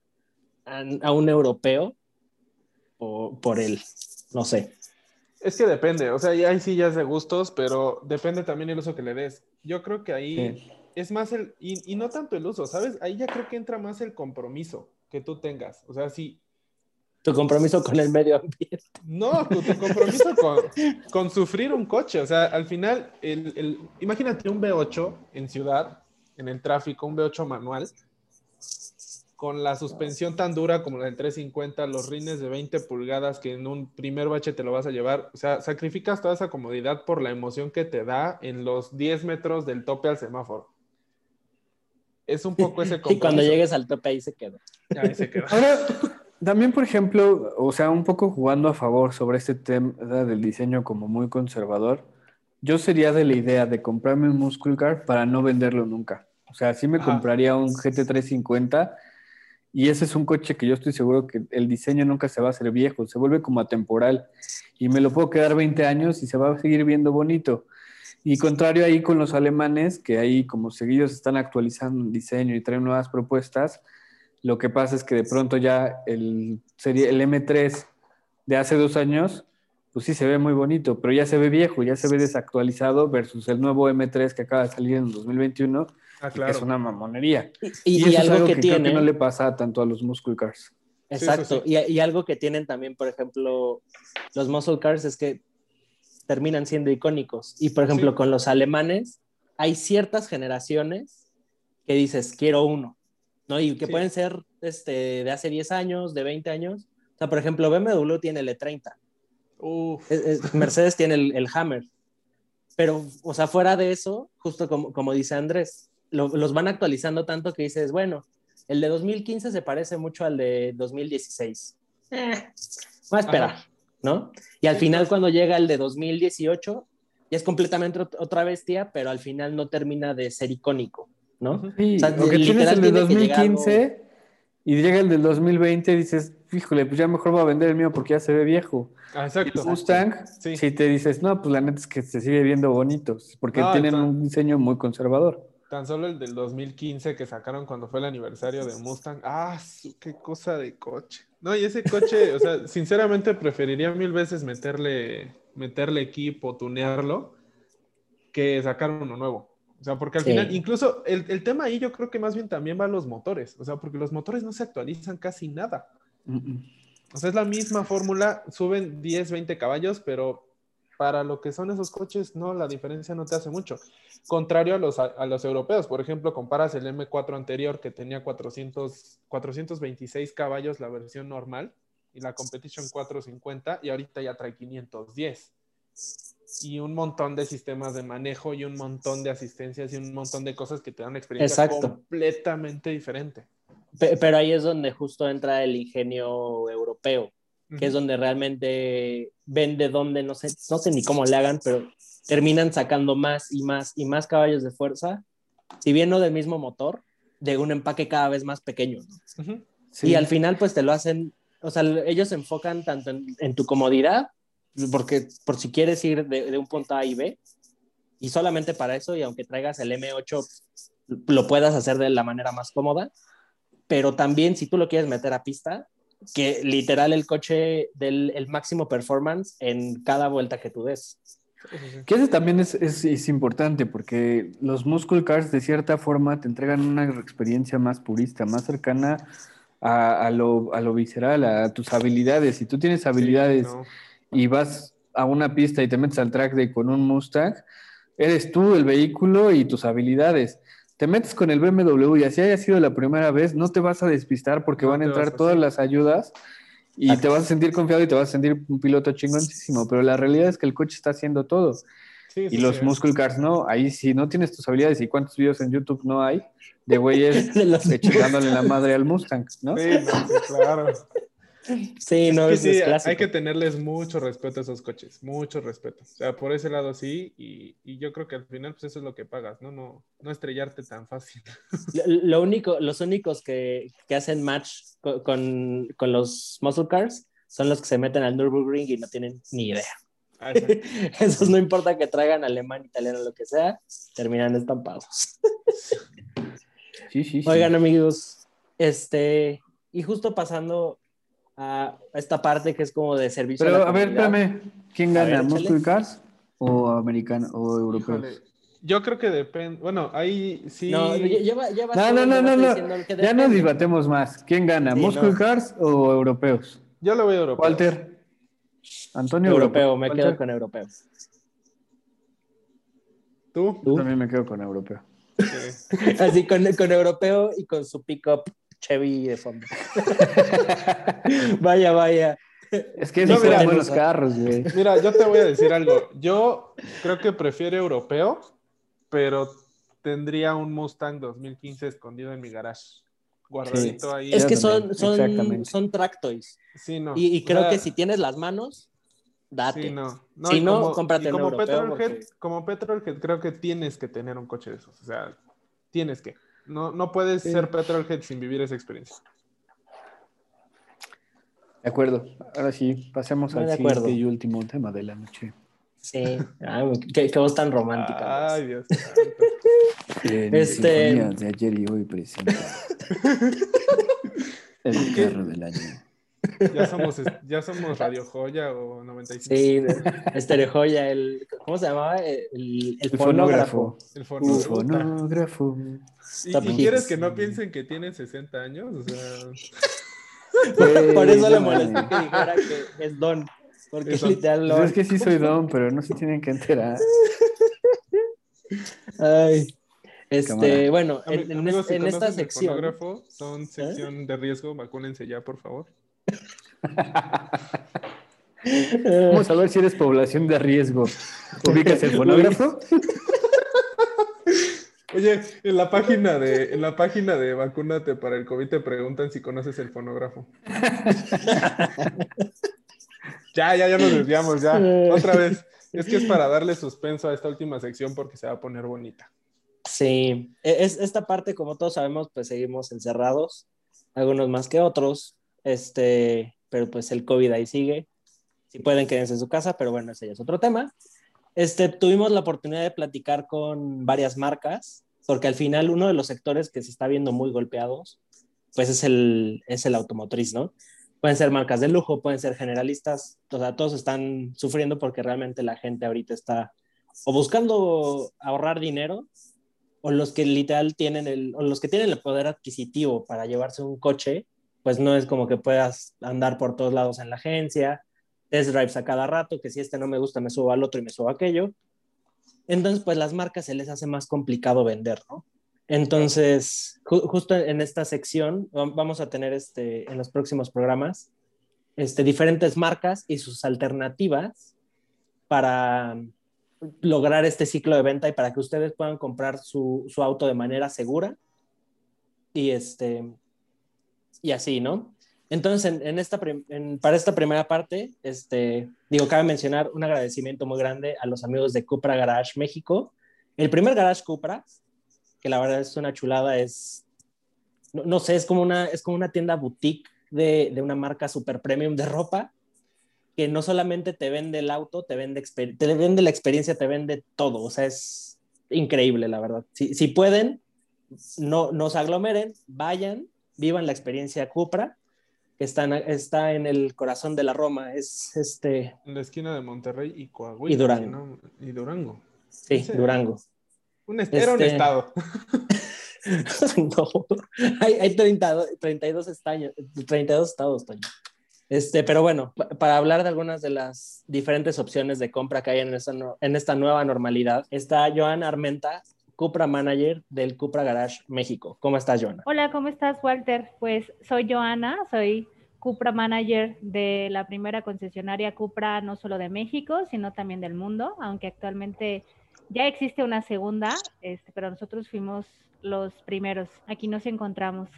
a, a, un europeo por, por él, no sé. Es que depende, o sea, ahí sí ya es de gustos, pero depende también el uso que le des. Yo creo que ahí sí. Es más el, y, y, no tanto el uso, ¿sabes? Ahí ya creo que entra más el compromiso que tú tengas. O sea, si... Tu compromiso con el medio ambiente. No, tu, tu compromiso con, con, sufrir un coche. O sea, al final, el, el, imagínate un V8 en ciudad, en el tráfico, un V8 manual. con la suspensión tan dura como la del 350, los rines de 20 pulgadas que en un primer bache te lo vas a llevar, o sea, sacrificas toda esa comodidad por la emoción que te da en los 10 metros del tope al semáforo. Es un poco ese Y cuando llegues al tope ahí se queda. Ahí se queda. Ahora, también, por ejemplo, o sea, un poco jugando a favor sobre este tema del diseño como muy conservador, yo sería de la idea de comprarme un Muscle Car para no venderlo nunca. O sea, sí me Ajá. compraría un GT350 y ese es un coche que yo estoy seguro que el diseño nunca se va a hacer viejo, se vuelve como atemporal y me lo puedo quedar 20 años y se va a seguir viendo bonito. Y contrario ahí con los alemanes, que ahí como seguidos están actualizando el diseño y traen nuevas propuestas, lo que pasa es que de pronto ya el, serie, el M3 de hace dos años, pues sí se ve muy bonito, pero ya se ve viejo, ya se ve desactualizado versus el nuevo M3 que acaba de salir en 2021, Ah, que es claro. una mamonería. Y, Y, y eso es algo algo que, que, creo tiene. que no le pasa tanto a los muscle cars. Exacto. sí. Y, y algo que tienen también, por ejemplo, los muscle cars es que terminan siendo icónicos. Y por ejemplo, Sí. con los alemanes, hay ciertas generaciones que dices, quiero uno, ¿no? Y que Sí. pueden ser este, de hace 10 años, de 20 años. O sea, por ejemplo, BMW tiene el E30, Uf. es- es- Mercedes tiene el, el Hammer. Pero, o sea, fuera de eso, justo como, como dice Andrés, lo- los van actualizando tanto que dices, bueno, el de 2015 se parece mucho al de 2016. Eh, voy a esperar, Ajá. ¿No? Y al final, cuando llega el de 2018, ya es completamente ot- otra bestia, pero al final no termina de ser icónico, ¿no? Ujú. Sí, O sea, o que tienes el de tiene que llegar 2015 y llega el del 2020 y dices, híjole, pues ya mejor voy a vender el mío porque ya se ve viejo. Ah, Y exacto. el Mustang, Sí. si te dices, no, pues la neta es que se sigue viendo bonitos, porque No, tienen un diseño muy conservador. Tan solo el del 2015 que sacaron cuando fue el aniversario de Mustang. Ah, qué cosa de coche. No, y ese coche, o sea, sinceramente preferiría mil veces meterle, meterle equipo, tunearlo, que sacar uno nuevo. O sea, porque al Sí. final, incluso el, el tema ahí yo creo que más bien también va a los motores. O sea, porque los motores no se actualizan casi nada. Mm, mm. O sea, es la misma fórmula, suben 10, 20 caballos, pero para lo que son esos coches, no, la diferencia no te hace mucho. Contrario a los, a, a los europeos, por ejemplo, comparas el M4 anterior que tenía 400, 426 caballos, la versión normal, y la Competition 450, y ahorita ya trae 510. Y un montón de sistemas de manejo y un montón de asistencias y un montón de cosas que te dan una experiencia Exacto. completamente diferente. Pe- Pero ahí es donde justo entra el ingenio europeo, que es donde realmente ven de dónde, no sé, no sé ni cómo le hagan, pero terminan sacando más y más y más caballos de fuerza, si bien no del mismo motor, de un empaque cada vez más pequeño. ¿no? Ujú. Sí. Y al final, pues te lo hacen, o sea, ellos se enfocan tanto en, en tu comodidad, porque por si quieres ir de, de un punto A y B, y solamente para eso, y aunque traigas el M8, lo puedas hacer de la manera más cómoda, pero también si tú lo quieres meter a pista, que literal el coche del el máximo performance en cada vuelta que tú des. Que ese también es, es- es importante porque los muscle cars de cierta forma te entregan una experiencia más purista, más cercana a, a lo, a lo visceral, a tus habilidades. Si tú tienes habilidades Sí, no. y vas a una pista y te metes al track day con un Mustang, eres tú el vehículo y tus habilidades. Te metes con el BMW y así haya sido la primera vez, no te vas a despistar porque No van a entrar a- todas las ayudas y te vas a sentir confiado y te vas a sentir un piloto chingoncísimo, pero la realidad es que el coche está haciendo todo. Sí, Y los sí. muscle cars no, ahí si no tienes tus habilidades y cuántos videos en YouTube no hay de güeyes echándole la madre al Mustang, ¿no? Sí, no, sí, claro. Sí, no, Es que es, sí, es clásico. hay que tenerles mucho respeto a esos coches, mucho respeto. O sea, por ese lado sí, y, y yo creo que al final pues eso es lo que pagas, ¿no? No, no estrellarte tan fácil. Lo, lo único, los únicos que, que hacen match co- con, con los muscle cars son los que se meten al Nürburgring y no tienen ni idea. Ah. Esos no importa que traigan alemán, italiano, lo que sea, terminan estampados. Sí, sí, sí. Oigan, amigos, este, y justo pasando a esta parte que es como de servicio Pero la a ver, espérame, ¿quién A gana? ¿Muscle cars o americano o europeos? Híjole, Yo creo que depende, bueno, ahí sí. No, lleva, lleva No, no, no, no, Ya no depende. dibatemos más. ¿Quién gana? Sí, ¿Muscle no. cars o europeos? Yo lo veo europeo. Walter. Antonio Europeo, me Walter. quedo con europeo. ¿Tú? Yo también me quedo con europeo. Sí. Así con, con europeo y con su pick-up Chevy de fondo. vaya, vaya. Es que No, no mira, buenos carros, güey. Mira, yo te voy a decir algo. Yo creo que prefiero europeo, pero tendría un Mustang 2015 escondido en mi garage. Guardadito ahí. Es que son, son, son tractoys. Sí, no. Y, y O creo sea, que si tienes las manos, date. Sí, no. Si y no, cómprate y un como Petrolhead, porque- como Petrolhead, creo que tienes que tener un coche de esos. O sea, tienes que. No, no puedes Sí. ser Petrolhead sin vivir esa experiencia. De acuerdo. Ahora sí, pasemos al siguiente y último tema de la noche. Sí. Ay, qué, qué voz tan romántica. Ay, Dios Este- de ayer y hoy presenta el carro del año. Ya somos, ya somos Radio Joya o 95. Sí, Estereojoya, el. ¿Cómo se llamaba? El, el El fonógrafo. fonógrafo. El fonógrafo. fonógrafo. ¿Y, y quieres que no piensen que tienen 60 años? O sea, Por eso le mames. que dijera que es Don. Porque Es literal lo. Pues es que sí soy don, pero no se tienen que enterar. Ay. Este, Cámara. bueno, en, en amigos, es- si en esta el sección. fonógrafo, son sección de riesgo, vacúnense ya, por favor. Vamos a ver si eres población de riesgo. ¿Ubicas el fonógrafo? Oye, en la página de, en la página de vacúnate para el COVID te preguntan si conoces el fonógrafo. ya, ya, ya nos desviamos, ya. Otra vez. Es que es para darle suspenso a esta última sección porque se va a poner bonita. Sí, e- es, esta parte, como todos sabemos, pues seguimos encerrados, algunos más que otros, este, pero pues el COVID ahí sigue. Si pueden, quédense en su casa, pero bueno, ese ya es otro tema. Este, tuvimos la oportunidad de platicar con varias marcas, porque al final uno de los sectores que se está viendo muy golpeados, pues es el, es el automotriz, ¿no? Pueden ser marcas de lujo, pueden ser generalistas, o sea, todos están sufriendo porque realmente la gente ahorita está o buscando ahorrar dinero o los que literal tienen el, o los que tienen el poder adquisitivo para llevarse un coche, pues no es como que puedas andar por todos lados en la agencia, test drives a cada rato, que si este no me gusta me subo al otro y me subo a aquello. Entonces, pues las marcas se les hace más complicado vender, ¿no? Entonces, ju- justo en esta sección vam- vamos a tener este, en los próximos programas este, diferentes marcas y sus alternativas para lograr este ciclo de venta y para que ustedes puedan comprar su, su auto de manera segura y este y así, ¿no? Entonces, en, en esta en- para esta primera parte, este, digo, cabe mencionar un agradecimiento muy grande a los amigos de Cupra Garage México. El primer Garage Cupra, que la verdad es una chulada, es, no, no sé, es como una, es como una tienda boutique de, de una marca super premium de ropa, que no solamente te vende el auto, te vende, te vende la experiencia, te vende todo. O sea, es increíble, la verdad. Si, si pueden, no, no se aglomeren, vayan, vivan la experiencia Cupra, que está en, está en el corazón de la Roma. Es este, En la esquina de Monterrey y Coahuila. Y Durango. y Durango. sí, Durango. Un est- Era un Este- estado. no, hay, hay 30 32, estaños, 32 estados, Toño. Este, pero bueno, pa- para hablar de algunas de las diferentes opciones de compra que hay en esta, en esta nueva normalidad, está Joan Armenta, Cupra Manager del Cupra Garage México. ¿Cómo estás, Joana? Hola, ¿cómo estás, Walter? Pues soy Joana, soy Cupra Manager de la primera concesionaria Cupra, no solo de México, sino también del mundo, aunque actualmente ya existe una segunda, este, pero nosotros fuimos los primeros. Aquí nos encontramos.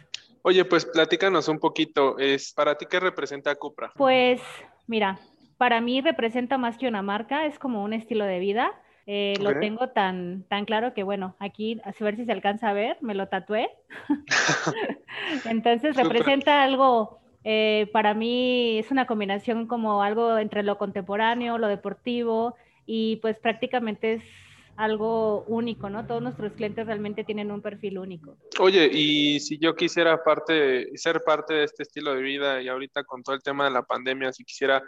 Oye, pues platícanos un poquito. Es, ¿Para ti qué representa Cupra? Pues mira, para mí representa más que una marca, es como un estilo de vida. Eh. Lo tengo tan, tan claro que, bueno, aquí, a ver si se alcanza a ver, me lo tatué. Entonces representa algo, eh, para mí es una combinación como algo entre lo contemporáneo, lo deportivo y pues prácticamente es algo único, ¿no? Todos nuestros clientes realmente tienen un perfil único. Oye, y si yo quisiera parte, ser parte de este estilo de vida y ahorita con todo el tema de la pandemia, si quisiera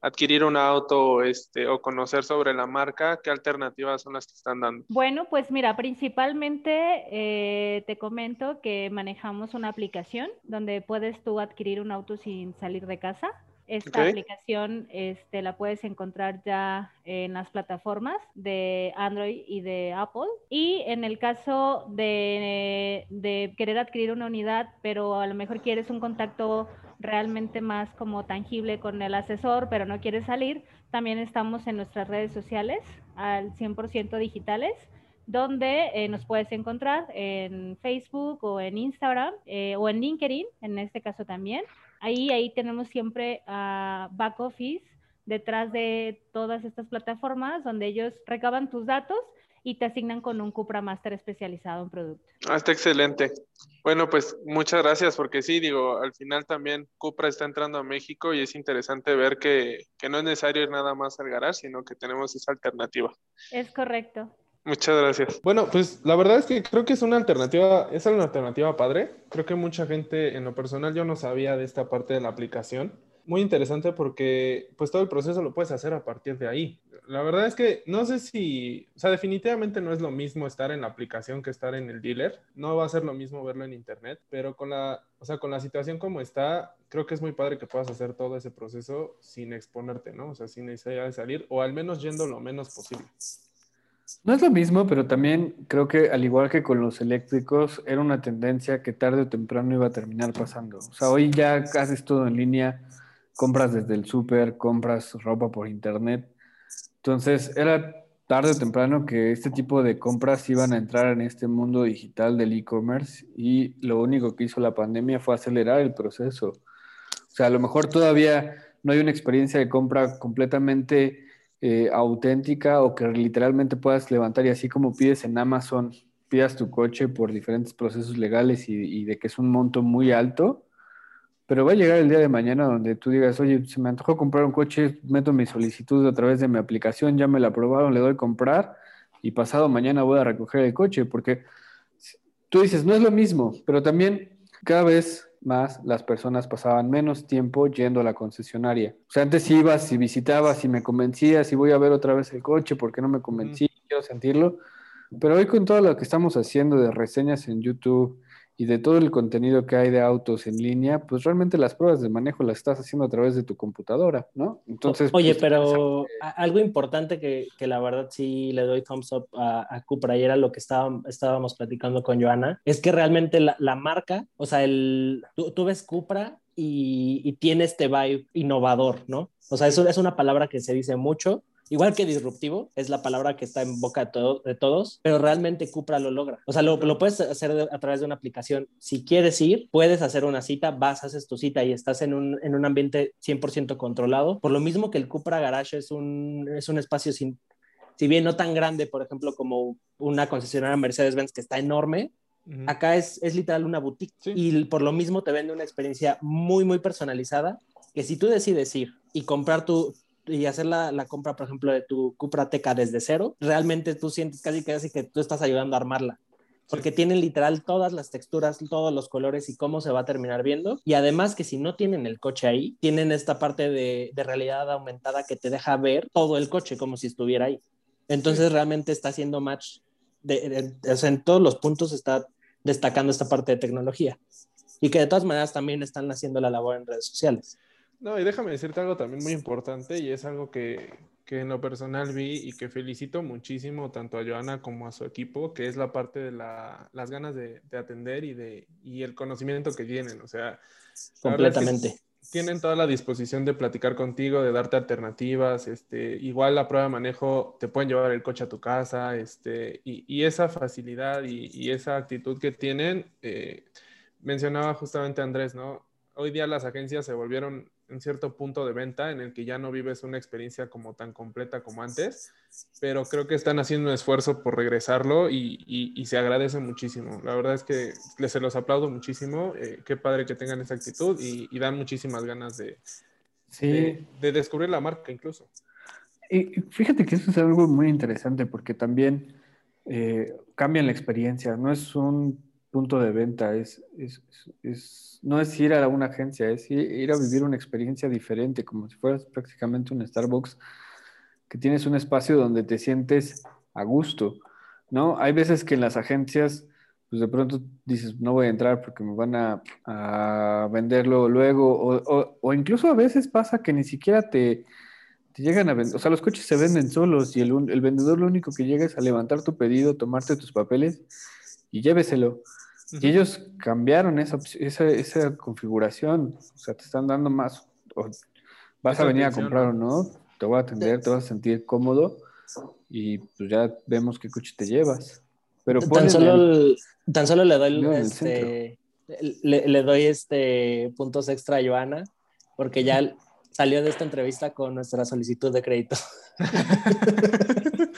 adquirir un auto este, o conocer sobre la marca, ¿qué alternativas son las que están dando? Bueno, pues mira, principalmente eh, te comento que manejamos una aplicación donde puedes tú adquirir un auto sin salir de casa. Esta aplicación este, la puedes encontrar ya en las plataformas de Android y de Apple. Y en el caso de, de querer adquirir una unidad, pero a lo mejor quieres un contacto realmente más como tangible con el asesor, pero no quieres salir, también estamos en nuestras redes sociales al 100% digitales donde eh, nos puedes encontrar en Facebook o en Instagram eh, o en LinkedIn, en este caso también. Ahí, ahí tenemos siempre a back office detrás de todas estas plataformas donde ellos recaban tus datos y te asignan con un Cupra Master especializado en producto. Ah, está excelente. Bueno, pues muchas gracias, porque sí, digo, al final también Cupra está entrando a México y es interesante ver que, que no es necesario ir nada más al garage, sino que tenemos esa alternativa. Es correcto. Muchas gracias. Bueno, pues la verdad es que creo que es una alternativa, es una alternativa padre. Creo que mucha gente, en lo personal, yo no sabía de esta parte de la aplicación. Muy interesante porque pues todo el proceso lo puedes hacer a partir de ahí. La verdad es que no sé si, o sea, definitivamente no es lo mismo estar en la aplicación que estar en el dealer. No va a ser lo mismo verlo en internet, pero con la, o sea, con la situación como está, creo que es muy padre que puedas hacer todo ese proceso sin exponerte, ¿no? O sea, sin necesidad de salir o al menos yendo lo menos posible. No es lo mismo, pero también creo que al igual que con los eléctricos, era una tendencia que tarde o temprano iba a terminar pasando. O sea, hoy ya haces todo en línea, compras desde el súper, compras ropa por internet. Entonces, era tarde o temprano que este tipo de compras iban a entrar en este mundo digital del e-commerce y lo único que hizo la pandemia fue acelerar el proceso. O sea, a lo mejor todavía no hay una experiencia de compra completamente eh, auténtica o que literalmente puedas levantar y así como pides en Amazon, pidas tu coche por diferentes procesos legales y, de que es un monto muy alto, pero va a llegar el día de mañana donde tú digas, oye, se me antojó comprar un coche, meto mi solicitud a través de mi aplicación, ya me la aprobaron, le doy comprar y pasado mañana voy a recoger el coche, porque tú dices, no es lo mismo, pero también cada vez más las personas pasaban menos tiempo yendo a la concesionaria. O sea, antes ibas y visitabas y me convencías y voy a ver otra vez el coche porque no me convencí, quiero sentirlo. Pero hoy con todo lo que estamos haciendo de reseñas en YouTube y de todo el contenido que hay de autos en línea, pues realmente las pruebas de manejo las estás haciendo a través de tu computadora, ¿no? Entonces, oye, pues, pero algo importante que, que, la verdad sí le doy thumbs up a, a Cupra y era lo que estábamos, estábamos platicando con Joana, es que realmente la, la marca, o sea, el, tú, tú ves Cupra y, y, tiene este vibe innovador, ¿no? O sea, eso es una palabra que se dice mucho, igual que disruptivo, es la palabra que está en boca de, de todos, pero realmente Cupra lo logra. O sea, lo, lo puedes hacer a través de una aplicación. Si quieres ir, puedes hacer una cita, vas, haces tu cita y estás en un, en un ambiente 100% controlado. Por lo mismo que el Cupra Garage es un, es un espacio sin, si bien no tan grande, por ejemplo, como una concesionaria Mercedes-Benz que está enorme, Acá es, es literal una boutique y por lo mismo te vende una experiencia muy, muy personalizada que si tú decides ir y comprar tu, y hacer la, la, compra, por ejemplo, de tu Cupra Teca desde cero, realmente tú sientes casi, casi que tú estás ayudando a armarla. Porque sí. tienen literal todas las texturas, todos los colores y cómo se va a terminar viendo. Y además que si no tienen el coche ahí, tienen esta parte de, de realidad aumentada que te deja ver todo el coche como si estuviera ahí. Entonces sí. realmente está haciendo match, de, de, de, o sea, en todos los puntos está destacando esta parte de tecnología. Y que de todas maneras también están haciendo la labor en redes sociales. No, y déjame decirte algo también muy importante y es algo que, que, en lo personal vi y que felicito muchísimo tanto a Joana como a su equipo, que es la parte de la, las ganas de, de, atender y, de, y el conocimiento que tienen. O sea, completamente. Tienen toda la disposición de platicar contigo, de darte alternativas. Este, igual la prueba de manejo te pueden llevar el coche a tu casa. Este, y, y esa facilidad y, y, esa actitud que tienen, eh, mencionaba justamente Andrés, ¿no? Hoy día las agencias se volvieron en cierto punto de venta en el que ya no vives una experiencia como tan completa como antes, pero creo que están haciendo un esfuerzo por regresarlo y, y, y se agradece muchísimo. La verdad es que les se los aplaudo muchísimo. Eh, qué padre que tengan esa actitud y, y dan muchísimas ganas de, sí. de, de, descubrir la marca incluso. Y fíjate que eso es algo muy interesante porque también eh, cambian la experiencia. No es un punto de venta, es, es, es, no es ir a una agencia, es ir, a vivir una experiencia diferente, como si fueras prácticamente un Starbucks, que tienes un espacio donde te sientes a gusto, ¿no? Hay veces que en las agencias pues de pronto dices, no voy a entrar porque me van a, venderlo luego, o, o, incluso a veces pasa que ni siquiera te, te llegan a vender, o sea, los coches se venden solos y el, el, vendedor lo único que llega es a levantar tu pedido, tomarte tus papeles y lléveselo. Y ellos cambiaron esa, esa, esa, configuración, o sea, te están dando más, o vas a venir a comprar o no, te voy a atender, te vas a sentir cómodo y pues ya vemos qué coche te llevas. Pero tan solo, tan solo le doy este, le, le, doy este puntos extra a Joana porque ya salió de esta entrevista con nuestra solicitud de crédito.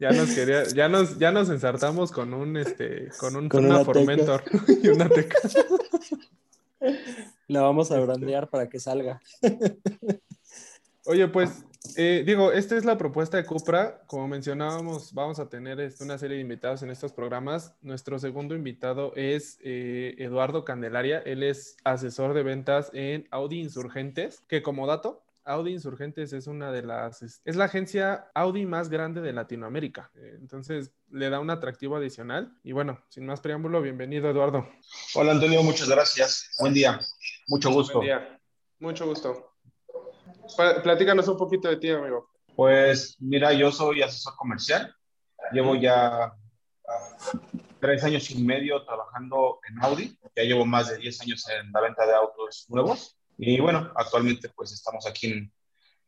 ya nos quería, ya nos, ya nos ensartamos con un este, con un con una, Formentor y una teca. La vamos a brandear para que salga. Oye, pues eh, digo, esta es la propuesta de Cupra. Como mencionábamos, vamos a tener este, una serie de invitados en estos programas. Nuestro segundo invitado es eh, Eduardo Candelaria. Él es asesor de ventas en Audi Insurgentes, que como dato, Audi Insurgentes es una de las, es la agencia Audi más grande de Latinoamérica. Eh, entonces le da un atractivo adicional. Y bueno, sin más preámbulo, bienvenido Eduardo. Hola Antonio, muchas gracias. Buen día. Mucho gusto. Buen día. Mucho gusto. Platícanos un poquito de ti, amigo. Pues mira, yo soy asesor comercial. Llevo ya tres años y medio trabajando en Audi. Ya llevo más de 10 años en la venta de autos nuevos. Y bueno, actualmente pues estamos aquí en,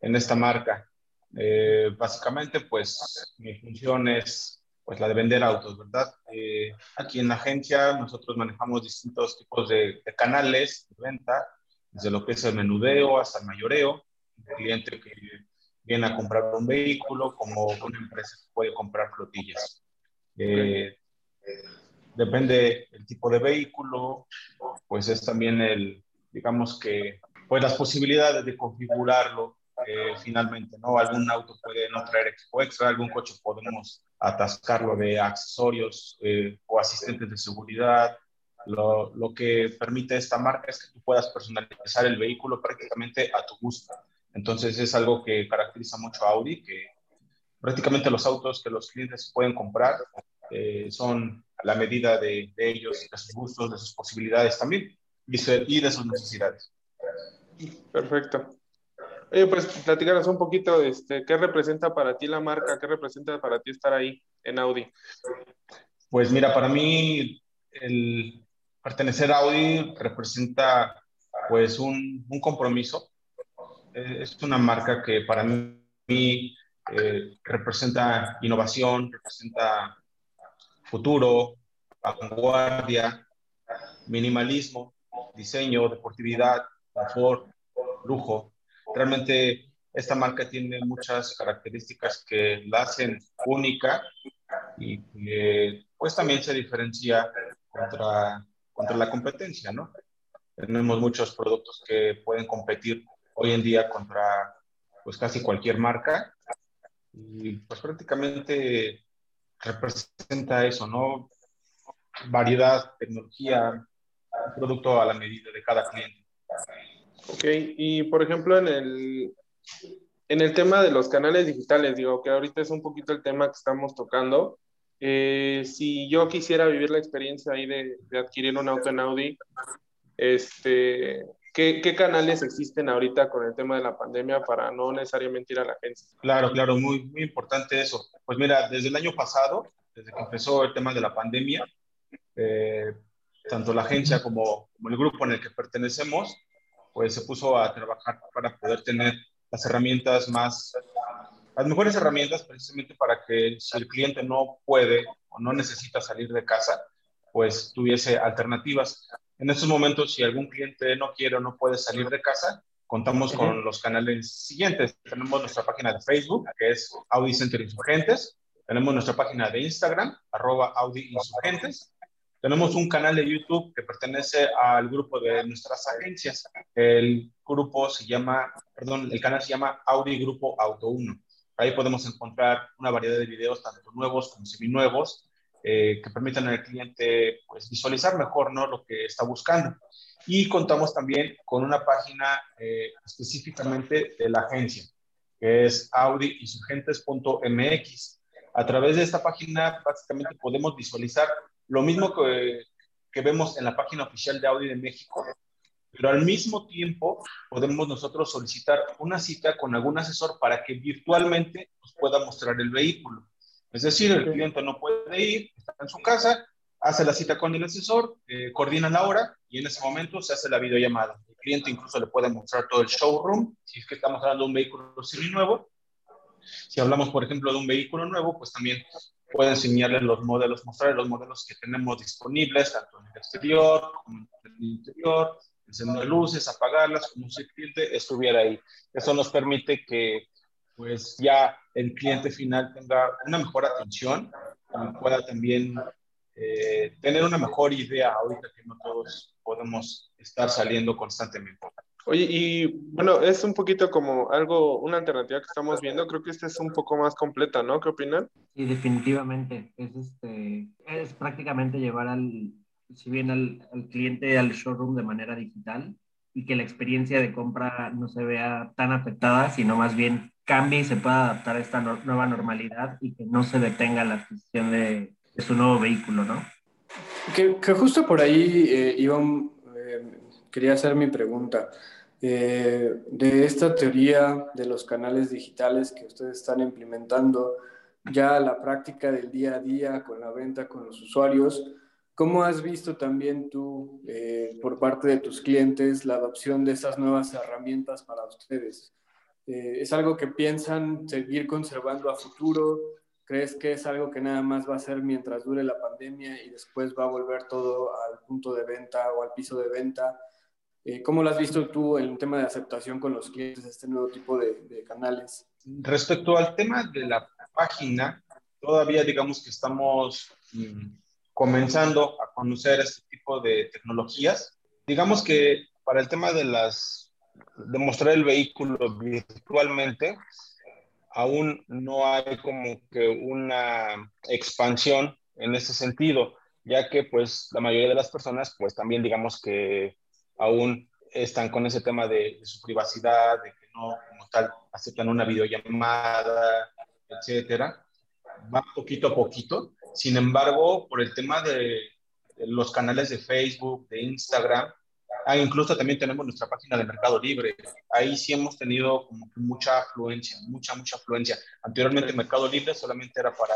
en esta marca. Eh, básicamente pues mi función es pues la de vender autos, ¿verdad? Eh, aquí en la agencia nosotros manejamos distintos tipos de, de canales de venta, desde lo que es el menudeo hasta el mayoreo cliente que viene a comprar un vehículo como una empresa que puede comprar flotillas. Eh, depende el tipo de vehículo, pues es también el, digamos que, pues las posibilidades de configurarlo eh, finalmente, ¿no? Algún auto puede no traer equipo extra, algún coche podemos atascarlo de accesorios eh, o asistentes de seguridad. Lo, lo, que permite esta marca es que tú puedas personalizar el vehículo prácticamente a tu gusto. Entonces es algo que caracteriza mucho a Audi, que prácticamente los autos que los clientes pueden comprar eh, son a la medida de, ellos, de sus gustos, de sus posibilidades también y de sus necesidades. Perfecto. Oye, pues platícanos un poquito, este, ¿qué representa para ti la marca? ¿Qué representa para ti estar ahí en Audi? Pues mira, para mí el pertenecer a Audi representa pues un, un compromiso es una marca que para mí eh, representa innovación, representa futuro, vanguardia, minimalismo, diseño, deportividad, confort, lujo. Realmente esta marca tiene muchas características que la hacen única y que pues también se diferencia contra, contra la competencia, ¿no? Tenemos muchos productos que pueden competir hoy en día contra pues casi cualquier marca y pues prácticamente representa eso, ¿no? Variedad, tecnología, producto a la medida de cada cliente. Ok, y por ejemplo en el, en el tema de los canales digitales, digo que ahorita es un poquito el tema que estamos tocando. Eh, si yo quisiera vivir la experiencia ahí de, de, adquirir un auto en Audi, este, ¿Qué, canales existen ahorita con el tema de la pandemia para no necesariamente ir a la agencia? Claro, claro, muy, muy importante eso. Pues mira, desde el año pasado, desde que empezó el tema de la pandemia, eh, tanto la agencia como, como, el grupo en el que pertenecemos, pues se puso a trabajar para poder tener las herramientas más, las mejores herramientas precisamente para que si el cliente no puede o no necesita salir de casa, pues tuviese alternativas. En estos momentos, si algún cliente no quiere o no puede salir de casa, contamos con los canales siguientes. Tenemos nuestra página de Facebook, que es Audi Center Insurgentes. Tenemos nuestra página de Instagram, arroba Audi Insurgentes. Tenemos un canal de YouTube que pertenece al grupo de nuestras agencias. El grupo se llama, perdón, el canal se llama Audi Grupo Auto 1. Ahí podemos encontrar una variedad de videos, tanto nuevos como seminuevos, eh, que permitan al cliente pues, visualizar mejor ¿no? lo que está buscando. Y contamos también con una página eh, específicamente de la agencia, que es audiinsurgentes.mx. A través de esta página básicamente podemos visualizar lo mismo que, que vemos en la página oficial de Audi de México, pero al mismo tiempo podemos nosotros solicitar una cita con algún asesor para que virtualmente nos pueda mostrar el vehículo. Es decir, el cliente no puede ir, está en su casa, hace la cita con el asesor, eh, coordina la hora y en ese momento se hace la videollamada. El cliente incluso le puede mostrar todo el showroom, si es que estamos hablando de un vehículo nuevo. Si hablamos, por ejemplo, de un vehículo nuevo, pues también puede enseñarle los modelos, mostrarle los modelos que tenemos disponibles, tanto en el exterior como en el interior, encender luces, apagarlas, como si el cliente estuviera ahí. Eso nos permite que pues ya el cliente final tenga una mejor atención pueda también eh, tener una mejor idea ahorita que no todos podemos estar saliendo constantemente. Oye, y bueno, es un poquito como algo, una alternativa que estamos viendo. Creo que esta es un poco más completa, ¿no? ¿Qué opinan? Sí, definitivamente. Es, este, es prácticamente llevar al, si bien al, al, cliente al showroom de manera digital y que la experiencia de compra no se vea tan afectada, sino más bien cambie y se pueda adaptar a esta nueva normalidad y que no se detenga la adquisición de, de su nuevo vehículo, ¿no? Que, que justo por ahí, eh, Iván, eh, quería hacer mi pregunta. Eh, de esta teoría de los canales digitales que ustedes están implementando ya la práctica del día a día con la venta con los usuarios, ¿Cómo has visto también tú, eh, por parte de tus clientes, la adopción de estas nuevas herramientas para ustedes? Eh, ¿Es algo que piensan seguir conservando a futuro? ¿Crees que es algo que nada más va a ser mientras dure la pandemia y después va a volver todo al punto de venta o al piso de venta? Eh, ¿Cómo lo has visto tú en el tema de aceptación con los clientes este nuevo tipo de, de canales? Respecto al tema de la página, todavía digamos que estamos mm, comenzando a conocer este tipo de tecnologías. Digamos que para el tema de las de mostrar el vehículo virtualmente, aún no hay como que una expansión en ese sentido, ya que pues la mayoría de las personas pues también digamos que aún están con ese tema de, su privacidad, de que no aceptan una videollamada, etcétera. Va poquito a poquito, sin embargo, por el tema de, los canales de Facebook, de Instagram, ah, incluso también tenemos nuestra página de Mercado Libre. Ahí sí hemos tenido mucha afluencia, mucha, mucha afluencia. Anteriormente Mercado Libre solamente era para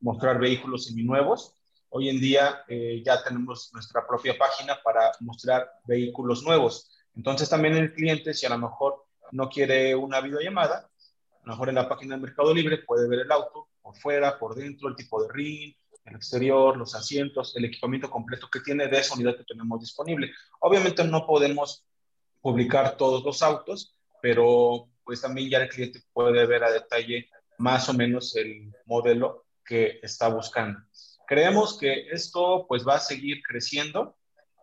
mostrar vehículos seminuevos. Hoy en día eh, ya tenemos nuestra propia página para mostrar vehículos nuevos. Entonces también el cliente, si a lo mejor no quiere una videollamada, a lo mejor en la página de Mercado Libre puede ver el auto, por fuera, por dentro, el tipo de ring, el exterior, los asientos, el equipamiento completo que tiene de esa unidad que tenemos disponible. Obviamente no podemos publicar todos los autos, pero pues también ya el cliente puede ver a detalle más o menos el modelo que está buscando. Creemos que esto pues va a seguir creciendo,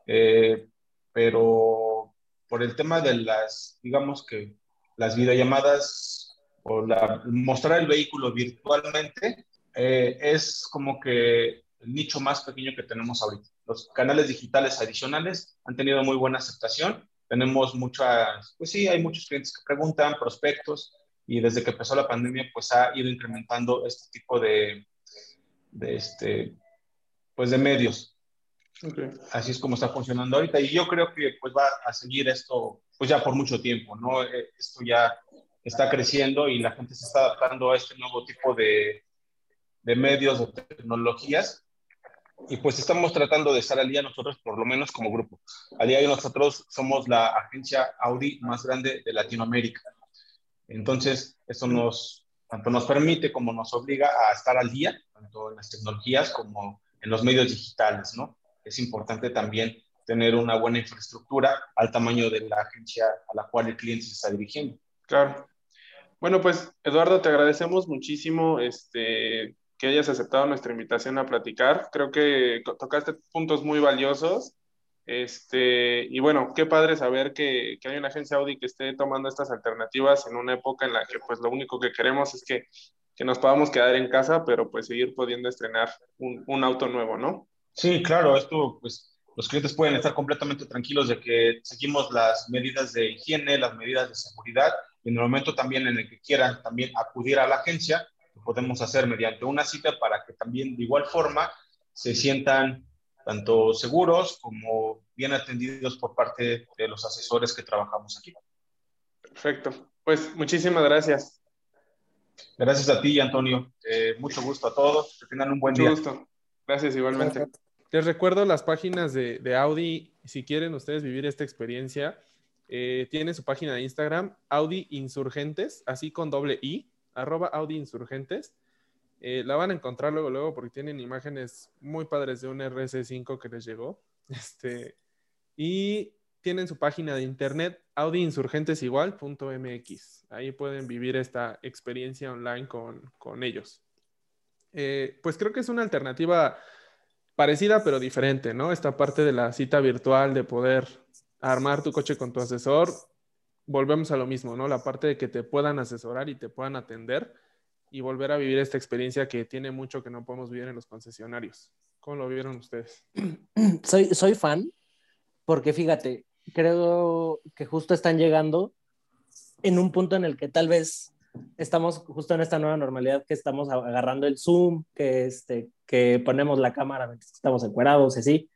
eh, pero por el tema de las, digamos que las videollamadas o la, mostrar el vehículo virtualmente eh, es como que el nicho más pequeño que tenemos ahorita. Los canales digitales adicionales han tenido muy buena aceptación. Tenemos muchas, pues sí, hay muchos clientes que preguntan, prospectos, y desde que empezó la pandemia, pues ha ido incrementando este tipo de, de este, pues de medios. Así es como está funcionando ahorita. Y yo creo que pues va a seguir esto, pues ya por mucho tiempo, ¿no? Eh, esto ya está creciendo y la gente se está adaptando a este nuevo tipo de, de medios, de tecnologías. Y pues estamos tratando de estar al día nosotros, por lo menos como grupo. Al día de nosotros somos la agencia Audi más grande de Latinoamérica. Entonces, eso nos, tanto nos permite como nos obliga a estar al día, tanto en las tecnologías como en los medios digitales, ¿no? Es importante también tener una buena infraestructura al tamaño de la agencia a la cual el cliente se está dirigiendo. Claro. Bueno, pues Eduardo, te agradecemos muchísimo este, que hayas aceptado nuestra invitación a platicar. Creo que tocaste puntos muy valiosos. Este, y bueno, qué padre saber que, que, hay una agencia Audi que esté tomando estas alternativas en una época en la que pues lo único que queremos es que, que nos podamos quedar en casa, pero pues seguir pudiendo estrenar un, un auto nuevo, ¿no? Sí, claro, esto pues los clientes pueden estar completamente tranquilos de que seguimos las medidas de higiene, las medidas de seguridad en el momento también en el que quieran también acudir a la agencia, lo podemos hacer mediante una cita para que también de igual forma se sientan tanto seguros como bien atendidos por parte de los asesores que trabajamos aquí. Perfecto. Pues muchísimas gracias. Gracias a ti, Antonio. Eh, mucho gusto a todos. Que tengan un buen mucho día. gusto. Gracias igualmente. Les recuerdo las páginas de, de Audi. Si quieren ustedes vivir esta experiencia, eh, tiene su página de Instagram, Audi Insurgentes, así con doble I, arroba Audi Insurgentes. Eh, la van a encontrar luego, luego, porque tienen imágenes muy padres de un RS5 que les llegó. Este, y tienen su página de internet, audiinsurgentesigual.mx. Ahí pueden vivir esta experiencia online con, con ellos. Eh, pues creo que es una alternativa parecida pero diferente, ¿no? Esta parte de la cita virtual, de poder armar tu coche con tu asesor, volvemos a lo mismo, ¿no? La parte de que te puedan asesorar y te puedan atender y volver a vivir esta experiencia que tiene mucho que no podemos vivir en los concesionarios. ¿Cómo lo vieron ustedes? Soy, soy fan porque fíjate, creo que justo están llegando en un punto en el que tal vez estamos justo en esta nueva normalidad que estamos agarrando el Zoom, que, este, que ponemos la cámara mientras estamos encuerados, así,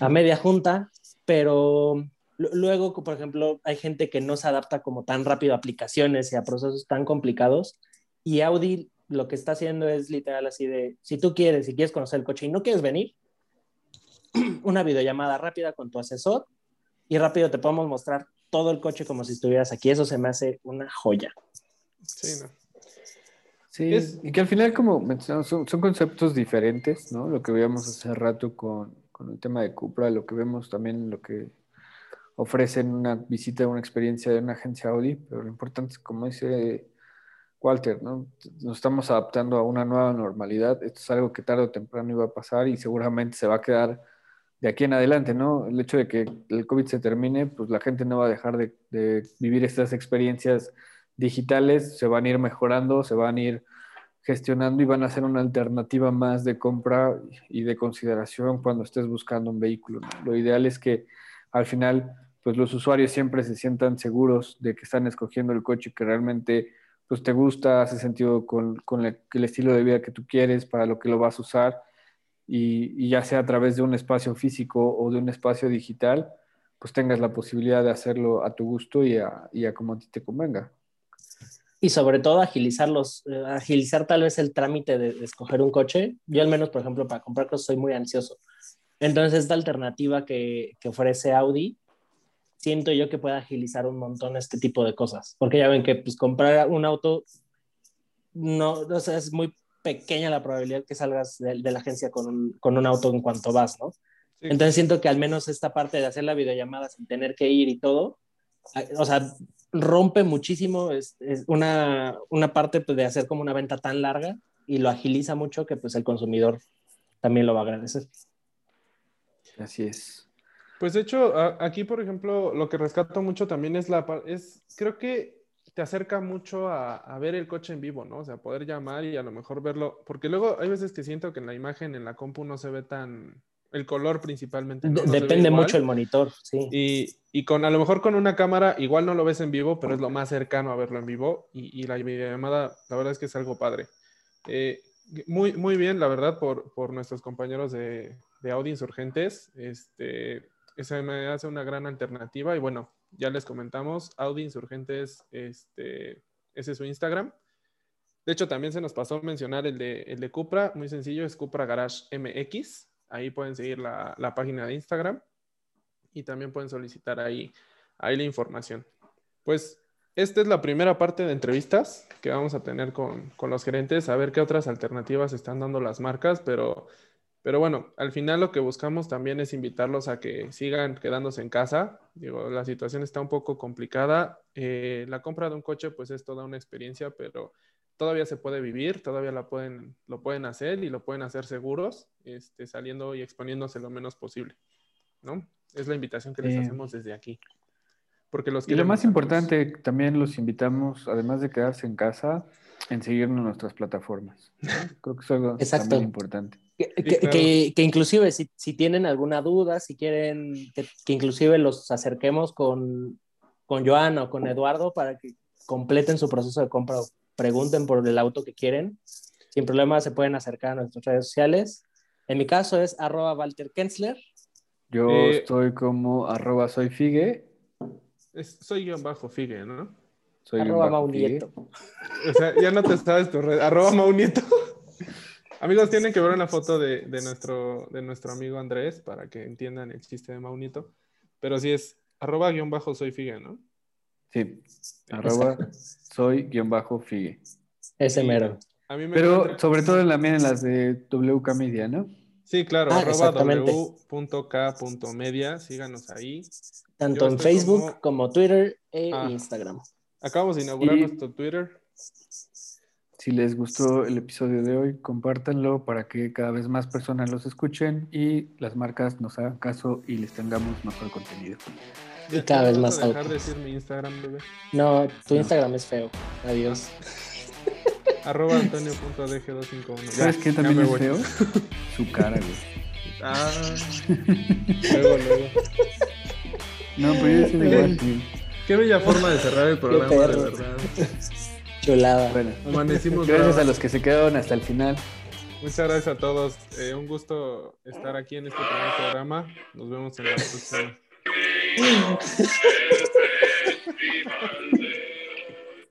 a media junta, pero luego, por ejemplo, hay gente que no se adapta como tan rápido a aplicaciones y a procesos tan complicados, y Audi lo que está haciendo es literal así de, si tú quieres, si quieres conocer el coche y no quieres venir, una videollamada rápida con tu asesor y rápido te podemos mostrar todo el coche como si estuvieras aquí. Eso se me hace una joya. Sí, no. Sí, Es- y que al final, como mencionamos, son, son conceptos diferentes, ¿no? Lo que veíamos hace rato con, con el tema de Cupra, lo que vemos también, lo que ofrecen una visita, una experiencia de una agencia Audi, pero lo importante es, como dice Walter, ¿no? Nos estamos adaptando a una nueva normalidad. Esto es algo que tarde o temprano iba a pasar y seguramente se va a quedar de aquí en adelante, ¿no? El hecho de que el COVID se termine, pues la gente no va a dejar de, vivir estas experiencias digitales, se van a ir mejorando, se van a ir gestionando y van a ser una alternativa más de compra y de consideración cuando estés buscando un vehículo. Lo ideal es que al final, pues los usuarios siempre se sientan seguros de que están escogiendo el coche que realmente pues te gusta, hace sentido con, con el, el estilo de vida que tú quieres, para lo que lo vas a usar, y, y ya sea a través de un espacio físico o de un espacio digital, pues tengas la posibilidad de hacerlo a tu gusto y a, y a como a ti te convenga. Y sobre todo agilizar, los, eh, agilizar tal vez el trámite de, de escoger un coche. Yo al menos, por ejemplo, para comprar cosas soy muy ansioso. Entonces, esta alternativa que, que ofrece Audi, siento yo que puede agilizar un montón este tipo de cosas. Porque ya ven que pues, comprar un auto, no, o sea, es muy pequeña la probabilidad que salgas de, de la agencia con un, con un auto en cuanto vas, ¿no? Sí. Entonces siento que al menos esta parte de hacer la videollamada sin tener que ir y todo, a- o sea, rompe muchísimo es, es una, una parte pues, de hacer como una venta tan larga y lo agiliza mucho que pues el consumidor también lo va a agradecer. Así es. Pues de hecho, a- aquí, por ejemplo, lo que rescato mucho también es la es, creo que te acerca mucho a, a ver el coche en vivo, ¿no? O sea, poder llamar y a lo mejor verlo, porque luego hay veces que siento que en la imagen, en la compu, no se ve tan, el color principalmente. ¿no? Depende mucho el monitor, sí. Y, y con a lo mejor con una cámara igual no lo ves en vivo, pero es lo más cercano a verlo en vivo y, y la videollamada, la verdad es que es algo padre. Eh, muy, muy bien, la verdad, por, por nuestros compañeros de, de Audi Insurgentes. Este, esa me hace una gran alternativa y bueno, ya les comentamos, Audi Insurgentes, este, ese es su Instagram. De hecho, también se nos pasó mencionar el de, el de Cupra, muy sencillo, es Cupra Garage MX. Ahí pueden seguir la, la página de Instagram y también pueden solicitar ahí, ahí la información. Pues esta es la primera parte de entrevistas que vamos a tener con, con los gerentes, a ver qué otras alternativas están dando las marcas, pero, pero bueno, al final lo que buscamos también es invitarlos a que sigan quedándose en casa. Digo, la situación está un poco complicada. Eh, la compra de un coche pues es toda una experiencia, pero todavía se puede vivir, todavía la pueden, lo pueden hacer y lo pueden hacer seguros, este, saliendo y exponiéndose lo menos posible, ¿no? Es la invitación que les Sí. hacemos desde aquí. Porque los Y lo más todos. importante, también los invitamos, además de quedarse en casa, en seguirnos en nuestras plataformas. Creo que es algo Exacto. también importante. Que, Sí, que- claro. que- que inclusive si, si tienen alguna duda, si quieren que, que inclusive los acerquemos con, con Joana o con Eduardo para que completen su proceso de compra o pregunten por el auto que quieren, sin problema se pueden acercar a nuestras redes sociales En mi caso es arroba Walter Kensler. Yo Eh, estoy como arroba soy Figue. Es- soy guion bajo Figue, ¿no? Soy arroba Maunieto. O sea, ya no te sabes tu red. Arroba Maunieto. Amigos, tienen que ver una foto de, de nuestro, de nuestro amigo Andrés para que entiendan el chiste de Maunieto. Pero sí es arroba guion bajo soy Figue, ¿no? Sí, arroba soy guion bajo Figue. Ese mero. A mí me Pero encuentran- sobre todo en la también en las de WK Media, ¿no? Sí, claro, Ah, arroba w.k.media, síganos ahí. Tanto Yo en Facebook como- como, Twitter e Ah. Instagram. Acabamos de inaugurar Y- nuestro Twitter. Si les gustó el episodio de hoy, compártanlo para que cada vez más personas los escuchen y las marcas nos hagan caso y les tengamos mejor contenido. Y cada vez ¿Ya más dejar autos. de decir mi Instagram, bebé? No, tu No. Instagram es feo. Adiós. Arroba antonio.dg251. ¿Sabes ya también me es voy. feo? Su cara, güey. Ah, luego, luego. No, pero yo sí ti. Qué bella forma de cerrar el programa, de verdad. Chulada. Bueno, Amanecimos gracias bravos. a los que se quedaron hasta el final. Muchas gracias a todos. Eh, un gusto estar aquí en este primer programa. Nos vemos en la próxima.